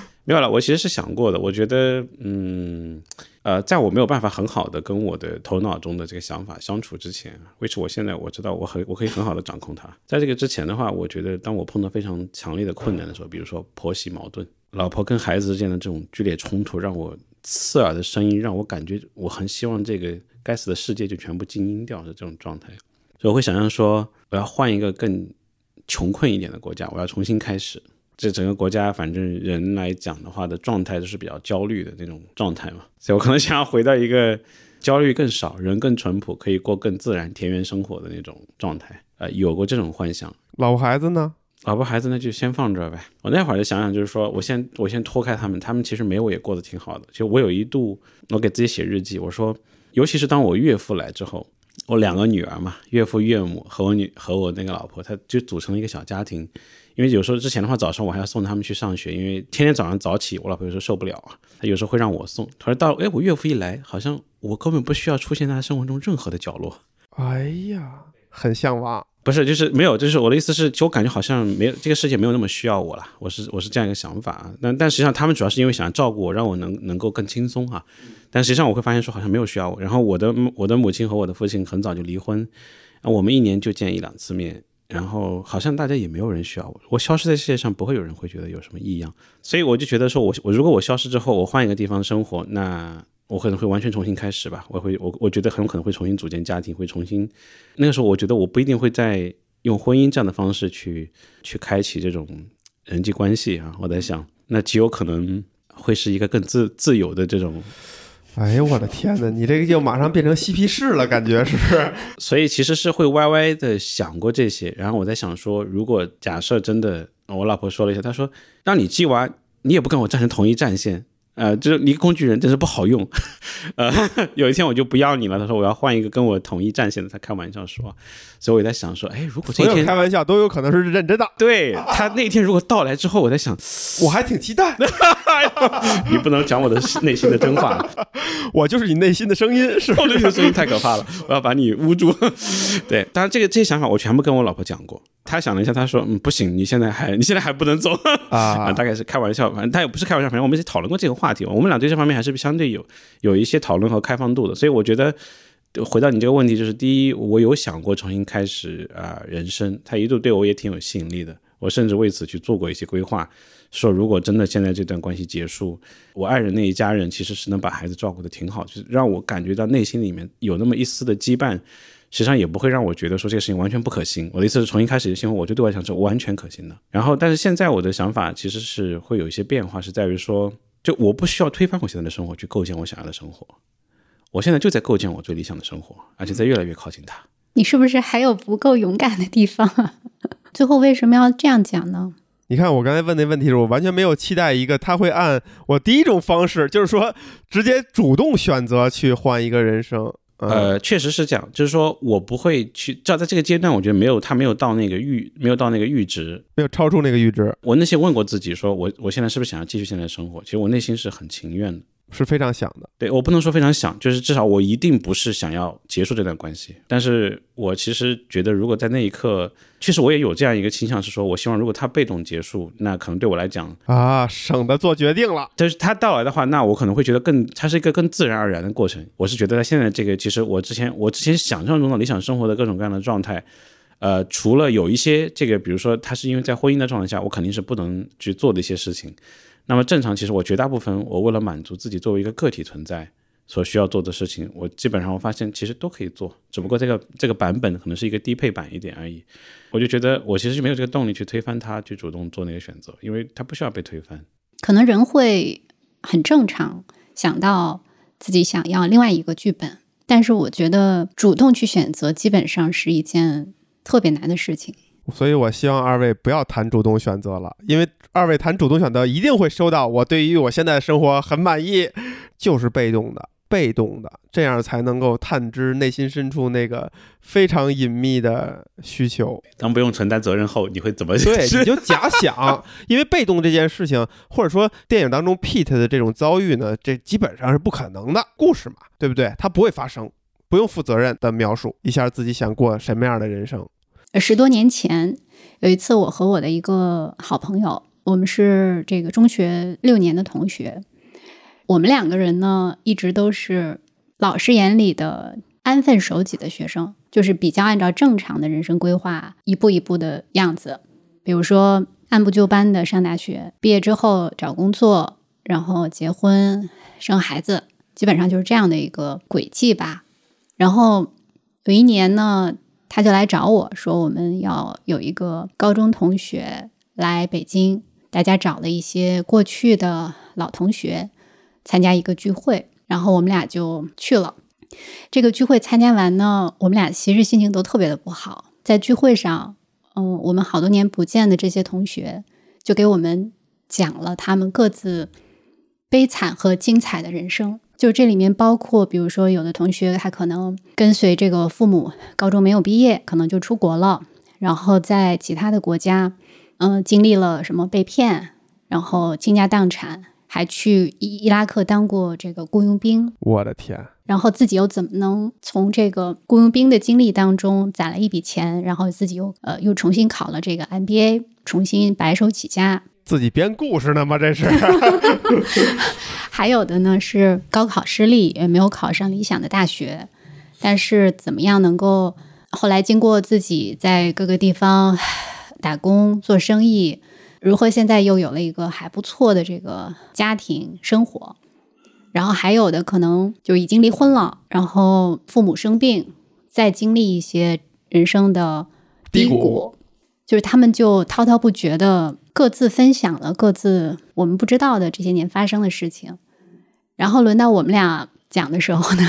没有了，我其实是想过的。我觉得，嗯，呃，在我没有办法很好的跟我的头脑中的这个想法相处之前，which 我现在我知道我很我可以很好的掌控它。在这个之前的话，我觉得当我碰到非常强烈的困难的时候，比如说婆媳矛盾、老婆跟孩子之间的这种剧烈冲突，让我刺耳的声音让我感觉我很希望这个该死的世界就全部静音掉的这种状态。所以我会想象说，我要换一个更穷困一点的国家，我要重新开始。这整个国家，反正人来讲的话的状态都是比较焦虑的那种状态嘛，所以我可能想要回到一个焦虑更少、人更淳朴、可以过更自然田园生活的那种状态。呃，有过这种幻想。老婆孩子呢？老婆孩子那就先放这儿呗。我那会儿就想想，就是说我先我先脱开他们，他们其实没我也过得挺好的。就我有一度，我给自己写日记，我说，尤其是当我岳父来之后，我两个女儿嘛，岳父岳母和我女和我那个老婆，她就组成了一个小家庭。因为有时候之前的话，早上我还要送他们去上学，因为天天早上早起，我老婆有时候受不了啊，她有时候会让我送。她说到，哎，我岳父一来，好像我根本不需要出现在他生活中任何的角落。哎呀，很向往。不是，就是没有，就是我的意思是，就我感觉好像没有这个世界没有那么需要我了，我是我是这样一个想法啊。但但实际上他们主要是因为想照顾我，让我能能够更轻松哈、但实际上我会发现说好像没有需要我。然后我的我的母亲和我的父亲很早就离婚，啊我们一年就见一两次面，然后好像大家也没有人需要我，我消失在世界上，不会有人会觉得有什么异样，所以我就觉得说我我如果我消失之后，我换一个地方生活，那我可能会完全重新开始吧，我会我我觉得很有可能会重新组建家庭，会重新那个时候我觉得我不一定会再用婚姻这样的方式去去开启这种人际关系啊，我在想，那极有可能会是一个更自自由的这种哎呦我的天哪，你这个就马上变成嬉皮士了，感觉是不是？所以其实是会歪歪的想过这些，然后我在想说，如果假设真的，我老婆说了一下，她说让你鸡娃，你也不跟我站成同一战线，呃，就是你一个工具人真是不好用，呃，有一天我就不要你了。他说我要换一个跟我统一战线的，他开玩笑说，所以我在想说，哎，如果这一天开玩笑都有可能是认真的，对他那天如果到来之后，我在想，我还挺期待。你不能讲我的内心的真话，我就是你内心的声音，是吧？我的声音太可怕了，我要把你捂住。对，当然这个这些想法我全部跟我老婆讲过，她想了一下，她说，嗯，不行，你现在还你现在还不能走啊大概是开玩笑，反正她也不是开玩笑，反正我们一起讨论过这个话话题，我们俩对这方面还是相对有有一些讨论和开放度的，所以我觉得。回到你这个问题，就是第一，我有想过重新开始啊、人生，它一度对我也挺有吸引力的，我甚至为此去做过一些规划，说如果真的现在这段关系结束，我爱人那一家人其实是能把孩子照顾的挺好，就是让我感觉到内心里面有那么一丝的羁绊，实际上也不会让我觉得说这个事情完全不可行。我的意思是重新开始的新活，我就对我来讲是完全可行的。然后，但是现在我的想法其实是会有一些变化，是在于说，就我不需要推翻我现在的生活去构建我想要的生活，我现在就在构建我最理想的生活，而且在越来越靠近它。你是不是还有不够勇敢的地方啊？最后为什么要这样讲呢？你看我刚才问那问题的时候，我完全没有期待一个他会按我第一种方式，就是说直接主动选择去换一个人生。嗯、呃，确实是这样，就是说我不会去，至少在这个阶段，我觉得没有他没有到那个阈，没有到那个阈值。没有超出那个阈值，我内心问过自己，说我我现在是不是想要继续现在的生活？其实我内心是很情愿的。是非常想的。对我不能说非常想，就是至少我一定不是想要结束这段关系。但是我其实觉得，如果在那一刻，确实我也有这样一个倾向，是说我希望如果他被动结束，那可能对我来讲，啊，省得做决定了。就是他到来的话，那我可能会觉得更，它是一个更自然而然的过程。我是觉得他现在这个，其实我之前我之前想象中的理想生活的各种各样的状态，呃，除了有一些这个，比如说他是因为在婚姻的状态下，我肯定是不能去做的一些事情。那么正常，其实我绝大部分我为了满足自己作为一个个体存在所需要做的事情，我基本上我发现其实都可以做，只不过这个这个版本可能是一个低配版一点而已。我就觉得我其实就没有这个动力去推翻它，去主动做那个选择，因为它不需要被推翻。可能人会很正常想到自己想要另外一个剧本，但是我觉得主动去选择基本上是一件特别难的事情。所以我希望二位不要谈主动选择了，因为二位谈主动选择一定会收到我对于我现在的生活很满意，就是被动的，被动的，这样才能够探知内心深处那个非常隐秘的需求。当不用承担责任后，你会怎么？对，你就假想，因为被动这件事情，或者说电影当中 Pete 的这种遭遇呢，这基本上是不可能的故事嘛，对不对？它不会发生，不用负责任的描述一下自己想过什么样的人生。十多年前有一次，我和我的一个好朋友，我们是这个中学六年的同学，我们两个人呢一直都是老师眼里的安分守己的学生，就是比较按照正常的人生规划一步一步的样子。比如说按部就班的上大学，毕业之后找工作，然后结婚生孩子，基本上就是这样的一个轨迹吧。然后有一年呢，他就来找我说，我们要有一个高中同学来北京，大家找了一些过去的老同学参加一个聚会，然后我们俩就去了。这个聚会参加完呢，我们俩其实心情都特别的不好。在聚会上，嗯，我们好多年不见的这些同学就给我们讲了他们各自悲惨和精彩的人生。就这里面包括，比如说有的同学他可能跟随这个父母，高中没有毕业，可能就出国了，然后在其他的国家，嗯、经历了什么被骗，然后倾家荡产，还去伊伊拉克当过这个雇佣兵，我的天，然后自己又怎么能从这个雇佣兵的经历当中攒了一笔钱，然后自己又呃又重新考了这个 MBA，重新白手起家。自己编故事呢吗？这是？还有的呢是高考失利，也没有考上理想的大学，但是怎么样能够后来经过自己在各个地方 打工做生意，如何现在又有了一个还不错的这个家庭生活，然后还有的可能就已经离婚了，然后父母生病，再经历一些人生的低低谷就是他们就滔滔不绝的各自分享了各自我们不知道的这些年发生的事情，然后轮到我们俩讲的时候呢，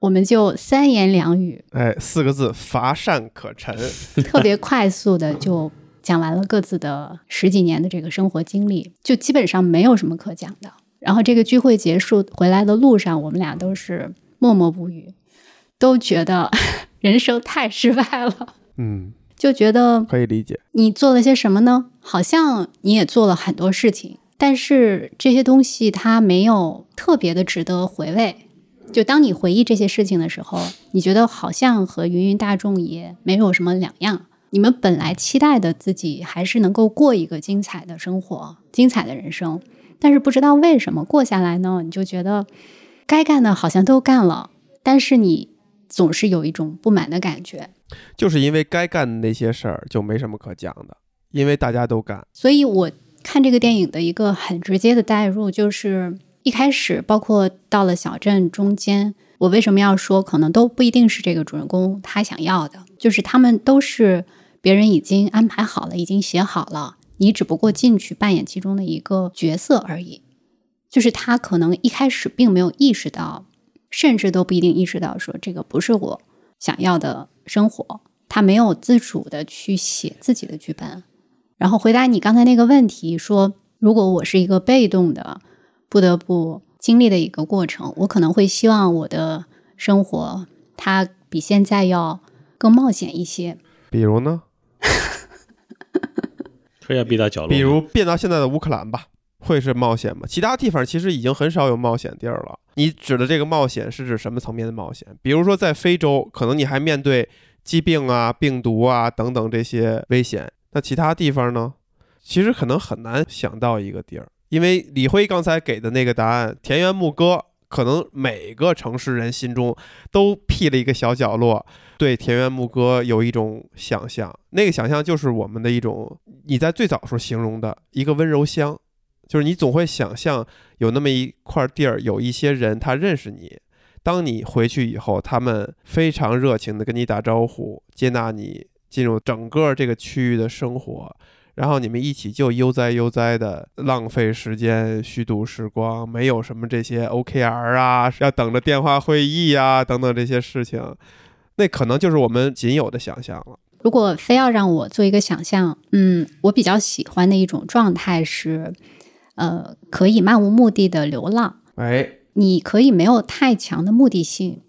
我们就三言两语，哎，四个字，乏善可陈。特别快速的就讲完了各自的十几年的这个生活经历，就基本上没有什么可讲的。然后这个聚会结束回来的路上，我们俩都是默默不语，都觉得 人生太失败了，嗯，就觉得可以理解。你做了些什么呢？好像你也做了很多事情，但是这些东西它没有特别的值得回味。就当你回忆这些事情的时候，你觉得好像和芸芸大众也没有什么两样。你们本来期待的自己还是能够过一个精彩的生活、精彩的人生，但是不知道为什么过下来呢，你就觉得该干的好像都干了，但是你总是有一种不满的感觉。就是因为该干的那些事儿就没什么可讲的，因为大家都干。所以我看这个电影的一个很直接的代入，就是一开始，包括到了小镇中间，我为什么要说可能都不一定是这个主人公他想要的，就是他们都是别人已经安排好了，已经写好了，你只不过进去扮演其中的一个角色而已。就是他可能一开始并没有意识到，甚至都不一定意识到说这个不是我想要的生活，他没有自主的去写自己的剧本。然后回答你刚才那个问题，说如果我是一个被动的，不得不经历的一个过程，我可能会希望我的生活它比现在要更冒险一些。比如呢？说要逼到角落，比如变到现在的乌克兰吧，会是冒险吗？其他地方其实已经很少有冒险地儿了。你指的这个冒险是指什么层面的冒险？比如说在非洲，可能你还面对疾病啊、病毒啊等等这些危险。那其他地方呢？其实可能很难想到一个地儿，因为李辉刚才给的那个答案“田园牧歌”，可能每个城市人心中都辟了一个小角落，对田园牧歌有一种想象。那个想象就是我们的一种，你在最早时候形容的一个温柔乡，就是你总会想象有那么一块地儿，有一些人他认识你。当你回去以后，他们非常热情的跟你打招呼，接纳你进入整个这个区域的生活，然后你们一起就悠哉悠哉的浪费时间、虚度时光，没有什么这些 OKR 啊，要等着电话会议啊等等这些事情，那可能就是我们仅有的想象了。如果非要让我做一个想象，嗯，我比较喜欢的一种状态是，呃，可以漫无目的的流浪。哎，你可以没有太强的目的性，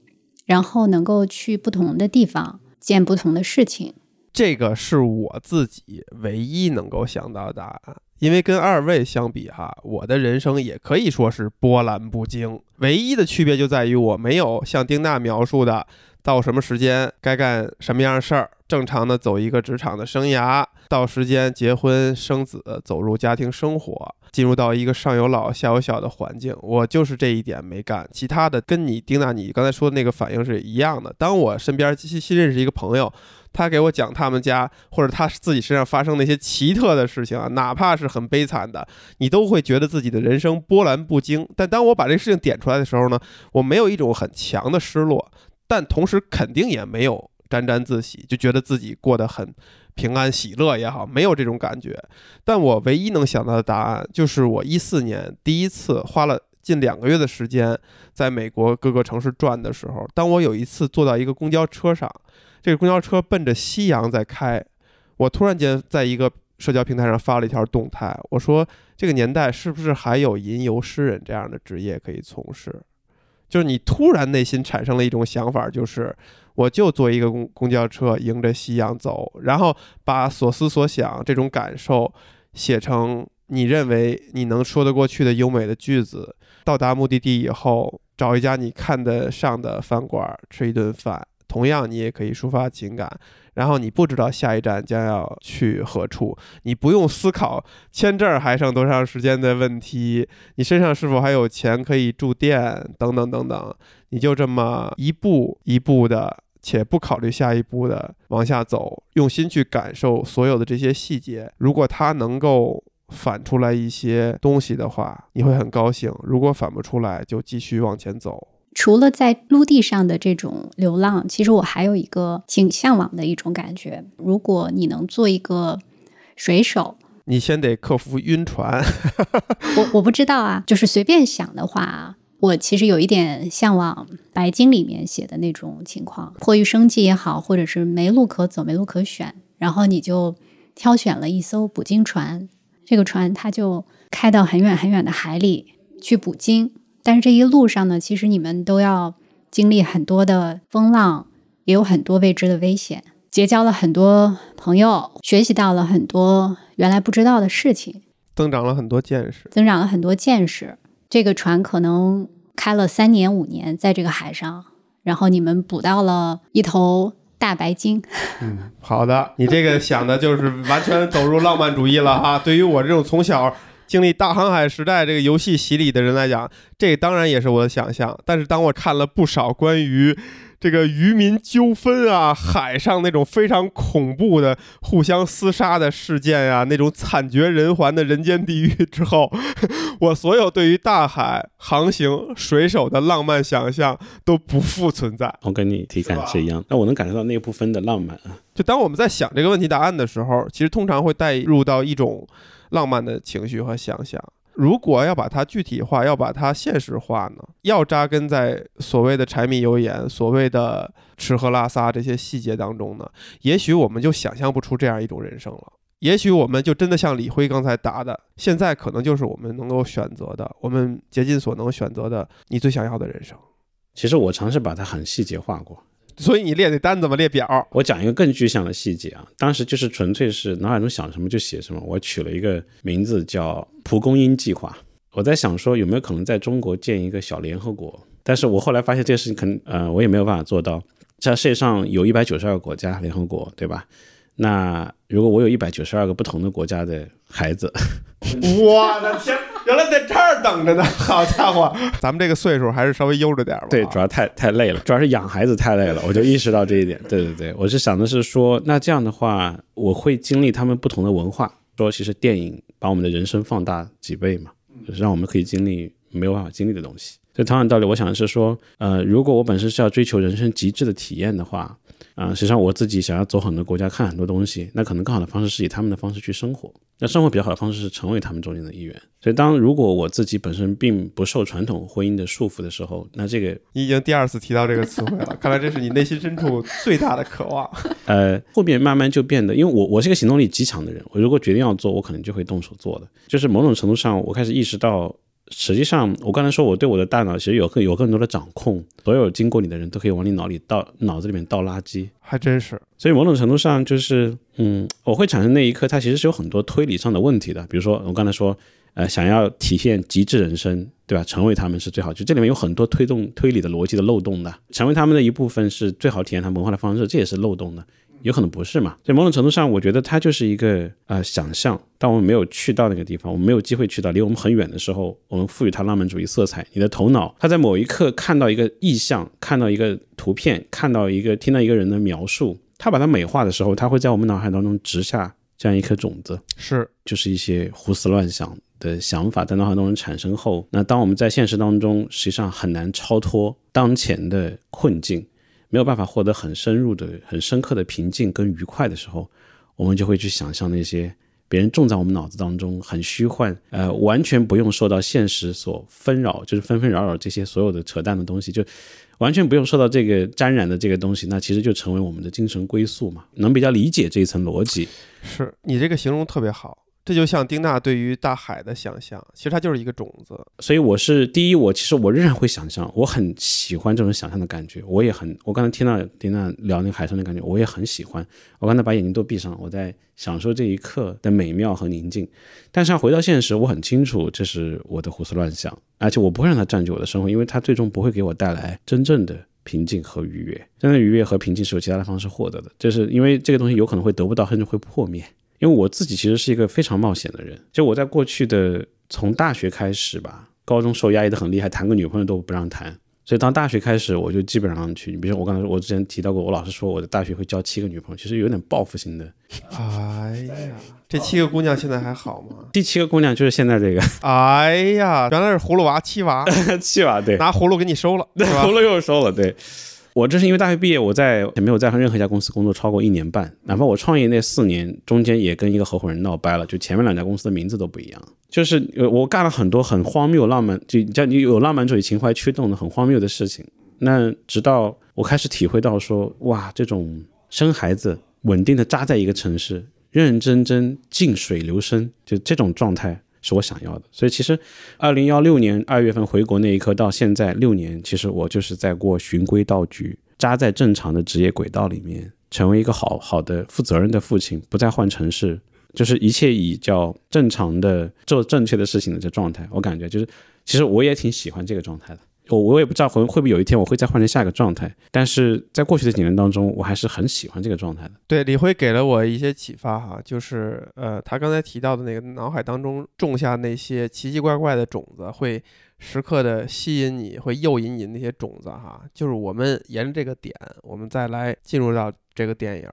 然后能够去不同的地方见不同的事情。这个是我自己唯一能够想到的答案，因为跟二位相比哈，我的人生也可以说是波澜不惊，唯一的区别就在于我没有像丁娜描述的，到什么时间该干什么样的事儿，正常的走一个职场的生涯，到时间结婚生子，走入家庭生活，进入到一个上有老下有小的环境，我就是这一点没干，其他的跟你丁娜你刚才说的那个反应是一样的。当我身边新新认识一个朋友。他给我讲他们家或者他自己身上发生那些奇特的事情啊，哪怕是很悲惨的，你都会觉得自己的人生波澜不惊。但当我把这个事情点出来的时候呢，我没有一种很强的失落，但同时肯定也没有沾沾自喜，就觉得自己过得很平安喜乐也好，没有这种感觉。但我唯一能想到的答案就是，我一四年第一次花了近两个月的时间在美国各个城市转的时候，当我有一次坐到一个公交车上。这个公交车奔着夕阳在开，我突然间在一个社交平台上发了一条动态，我说这个年代是不是还有吟游诗人这样的职业可以从事？就是你突然内心产生了一种想法，就是我就坐一个公公交车迎着夕阳走，然后把所思所想这种感受写成你认为你能说得过去的优美的句子，到达目的地以后，找一家你看得上的饭馆吃一顿饭。同样，你也可以抒发情感，然后你不知道下一站将要去何处，你不用思考签证还剩多长时间的问题，你身上是否还有钱可以住店等等等等，你就这么一步一步的且不考虑下一步的往下走，用心去感受所有的这些细节。如果它能够反出来一些东西的话，你会很高兴；如果反不出来，就继续往前走。除了在陆地上的这种流浪，其实我还有一个挺向往的一种感觉。如果你能做一个水手，你先得克服晕船，我我不知道啊，就是随便想的话，我其实有一点向往《白鲸》里面写的那种情况，迫于生计也好，或者是没路可走、没路可选，然后你就挑选了一艘捕鲸船，这个船它就开到很远很远的海里去捕鲸，但是这一路上呢，其实你们都要经历很多的风浪，也有很多未知的危险，结交了很多朋友，学习到了很多原来不知道的事情。增长了很多见识。增长了很多见识。这个船可能开了三年五年，在这个海上，然后你们捕到了一头大白鲸，嗯好的，你这个想的就是完全走入浪漫主义了哈。对于我这种从小经历大航海时代这个游戏洗礼的人来讲，这当然也是我的想象。但是当我看了不少关于这个渔民纠纷啊，海上那种非常恐怖的互相厮杀的事件呀、那种惨绝人寰的人间地狱之后，我所有对于大海航行水手的浪漫想象都不复存在。我跟你体感是一样，但我能感受到那部分的浪漫啊。就当我们在想这个问题答案的时候，其实通常会带入到一种浪漫的情绪和想象。如果要把它具体化，要把它现实化呢，要扎根在所谓的柴米油盐、所谓的吃喝拉撒这些细节当中呢，也许我们就想象不出这样一种人生了。也许我们就真的像李辉刚才答的，现在可能就是我们能够选择的，我们竭尽所能选择的你最想要的人生。其实我尝试把它很细节化过。所以你列那单子嘛，列表，我讲一个更具象的细节啊，当时就是纯粹是脑海中想什么就写什么，我取了一个名字叫“蒲公英计划”。我在想说有没有可能在中国建一个小联合国，但是我后来发现这个事情可能呃我也没有办法做到。在世界上有一百九十二个国家，联合国对吧？那如果我有一百九十二个不同的国家的孩子，我的天，原来在这儿等着呢！好家伙，咱们这个岁数还是稍微悠着点儿吧。对，主要太太累了，主要是养孩子太累了，我就意识到这一点。对对对，我是想的是说，那这样的话，我会经历他们不同的文化。说其实电影把我们的人生放大几倍嘛，就是让我们可以经历没有办法经历的东西。所以同样道理，我想的是说，呃，如果我本身是要追求人生极致的体验的话，啊、实际上我自己想要走很多国家看很多东西，那可能更好的方式是以他们的方式去生活。那生活比较好的方式是成为他们中间的一员。所以当如果我自己本身并不受传统婚姻的束缚的时候，那这个你已经第二次提到这个词汇了，看来这是你内心深处最大的渴望。呃，后面慢慢就变得，因为我我是一个行动力极强的人，我如果决定要做，我可能就会动手做的。就是某种程度上，我开始意识到，实际上我刚才说我对我的大脑其实有更有更多的掌控，所有经过你的人都可以往你脑里倒脑子里面倒垃圾。还真是，所以某种程度上就是，嗯，我会产生那一刻，它其实是有很多推理上的问题的。比如说我刚才说，呃，想要体现极致人生，对吧？成为他们是最好，就这里面有很多推动推理的逻辑的漏洞的。成为他们的一部分是最好体验他们文化的方式，这也是漏洞的。有可能不是嘛？所以某种程度上，我觉得它就是一个呃想象。当我们没有去到那个地方，我们没有机会去到离我们很远的时候，我们赋予它浪漫主义色彩。你的头脑，它在某一刻看到一个意象，看到一个图片，看到一个听到一个人的描述，它把它美化的时候，它会在我们脑海当中植下这样一颗种子。是就是一些胡思乱想的想法在脑海当中产生后，那当我们在现实当中实际上很难超脱当前的困境，没有办法获得很深入的、很深刻的平静跟愉快的时候，我们就会去想象那些别人种在我们脑子当中很虚幻，呃，完全不用受到现实所纷扰，就是纷纷扰扰这些所有的扯淡的东西，就完全不用受到这个沾染的这个东西，那其实就成为我们的精神归宿嘛。能比较理解这一层逻辑，是，你这个形容特别好。这就像丁娜对于大海的想象，其实它就是一个种子。所以我是第一，我其实我仍然会想象，我很喜欢这种想象的感觉，我也很，我刚才听到丁娜聊那个海上的感觉，我也很喜欢。我刚才把眼睛都闭上，我在享受这一刻的美妙和宁静。但是要回到现实，我很清楚这是我的胡思乱想，而且我不会让它占据我的生活，因为它最终不会给我带来真正的平静和愉悦。真的愉悦和平静是有其他的方式获得的，就是因为这个东西有可能会得不到，甚至会破灭。因为我自己其实是一个非常冒险的人，就我在过去的从大学开始吧，高中受压抑的很厉害，谈个女朋友都不让谈，所以当大学开始，我就基本上去，你比如说我刚才我之前提到过，我老师说我的大学会交七个女朋友，其实有点报复性的。哎呀，这七个姑娘现在还好吗？第七个姑娘就是现在这个哎呀，原来是葫芦娃七娃，七娃，对，拿葫芦给你收了，对葫？芦又收了，对。我这是因为大学毕业，我在也没有在任何一家公司工作超过一年半，哪怕我创业那四年中间也跟一个合伙人闹掰了，就前面两家公司的名字都不一样。就是呃，我干了很多很荒谬、浪漫，就叫你有浪漫主义情怀驱动的很荒谬的事情。那直到我开始体会到说，哇，这种生孩子、稳定的扎在一个城市，认认真真、静水流深，就这种状态是我想要的。所以其实，二零幺六年二月份回国那一刻到现在六年，其实我就是在过循规蹈矩，扎在正常的职业轨道里面，成为一个好好的、负责任的父亲，不再换城市，就是一切以叫正常的做正确的事情的这状态。我感觉就是，其实我也挺喜欢这个状态的。我我也不知道会会不会有一天我会再换成下一个状态，但是在过去的几年当中，我还是很喜欢这个状态的。对，李辉给了我一些启发哈，就是呃，他刚才提到的那个脑海当中种下那些奇奇怪怪的种子，会时刻的吸引你，会诱引你那些种子哈。就是我们沿着这个点，我们再来进入到这个电影。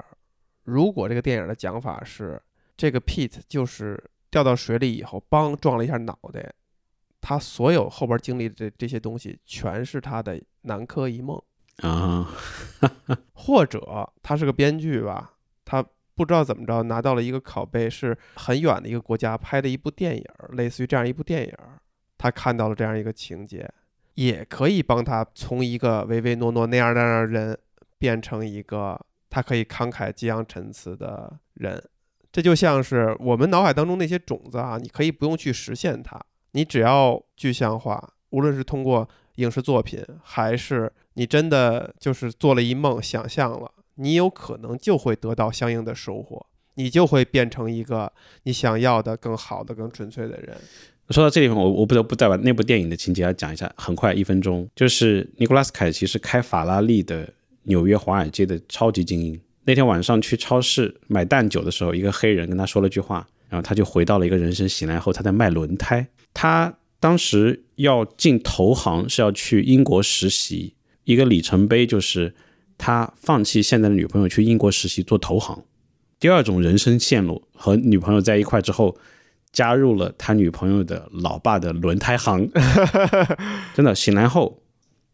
如果这个电影的讲法是这个 Pete 就是掉到水里以后，梆撞了一下脑袋，他所有后边经历的这这些东西，全是他的南柯一梦。啊，或者他是个编剧吧，他不知道怎么着拿到了一个拷贝，是很远的一个国家拍的一部电影，类似于这样一部电影，他看到了这样一个情节，也可以帮他从一个唯唯诺诺那样那样的人变成一个他可以慷慨激昂陈词的人。这就像是我们脑海当中那些种子啊，你可以不用去实现它，你只要具象化，无论是通过影视作品，还是你真的就是做了一梦，想象了，你有可能就会得到相应的收获，你就会变成一个你想要的更好的、更纯粹的人。说到这地方，我我不得不再把那部电影的情节要讲一下，很快一分钟，就是尼古拉斯凯奇是开法拉利的纽约华尔街的超级精英。那天晚上去超市买淡酒的时候，一个黑人跟他说了句话，然后他就回到了一个人生醒来后他在卖轮胎。他当时要进投行是要去英国实习，一个里程碑就是他放弃现在的女朋友去英国实习做投行。第二种人生线路和女朋友在一块之后，加入了他女朋友的老爸的轮胎行。真的醒来后，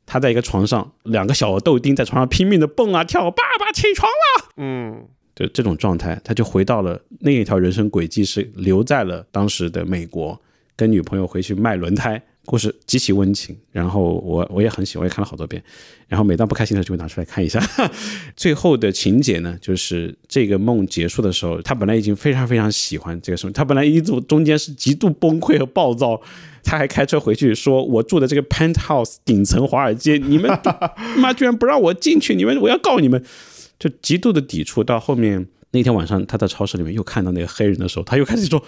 他在一个床上，两个小豆丁在床上拼命的蹦啊跳，爸爸起床了。嗯，就这种状态，他就回到了那一条人生轨迹，是留在了当时的美国，跟女朋友回去卖轮胎，故事极其温情。然后我我也很喜欢，也看了好多遍。然后每当不开心的时候，就会拿出来看一下。最后的情节呢，就是这个梦结束的时候，他本来已经非常非常喜欢这个生活，他本来一度中间是极度崩溃和暴躁，他还开车回去说：“我住的这个 penthouse 顶层华尔街，你们妈居然不让我进去，你们我要告你们。”就极度的抵触。到后面那天晚上，他在超市里面又看到那个黑人的时候，他又开始说：“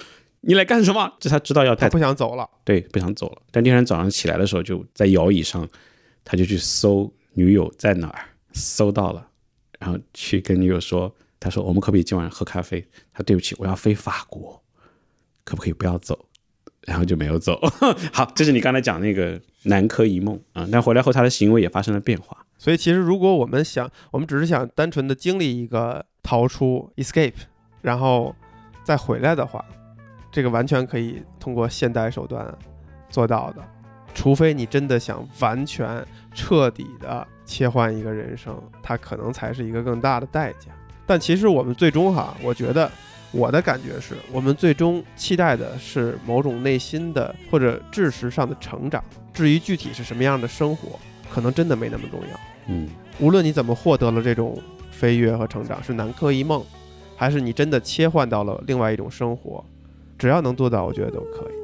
你来干什么？”这他知道要太他不想走了。对不想走了。但第二天早上起来的时候，就在摇椅上，他就去搜女友在哪儿，搜到了，然后去跟女友说：“他说我们可不可以今晚喝咖啡？”他对不起，我要飞法国，可不可以不要走？然后就没有走。好，这是你刚才讲那个南柯一梦啊、但回来后他的行为也发生了变化。所以其实如果我们想，我们只是想单纯的经历一个逃出 escape，然后再回来的话，这个完全可以通过现代手段做到的。除非你真的想完全彻底的切换一个人生，它可能才是一个更大的代价。但其实我们最终哈，我觉得我的感觉是我们最终期待的是某种内心的或者知识上的成长。至于具体是什么样的生活，可能真的没那么重要。嗯，无论你怎么获得了这种飞跃和成长，是南柯一梦，还是你真的切换到了另外一种生活，只要能做到，我觉得都可以。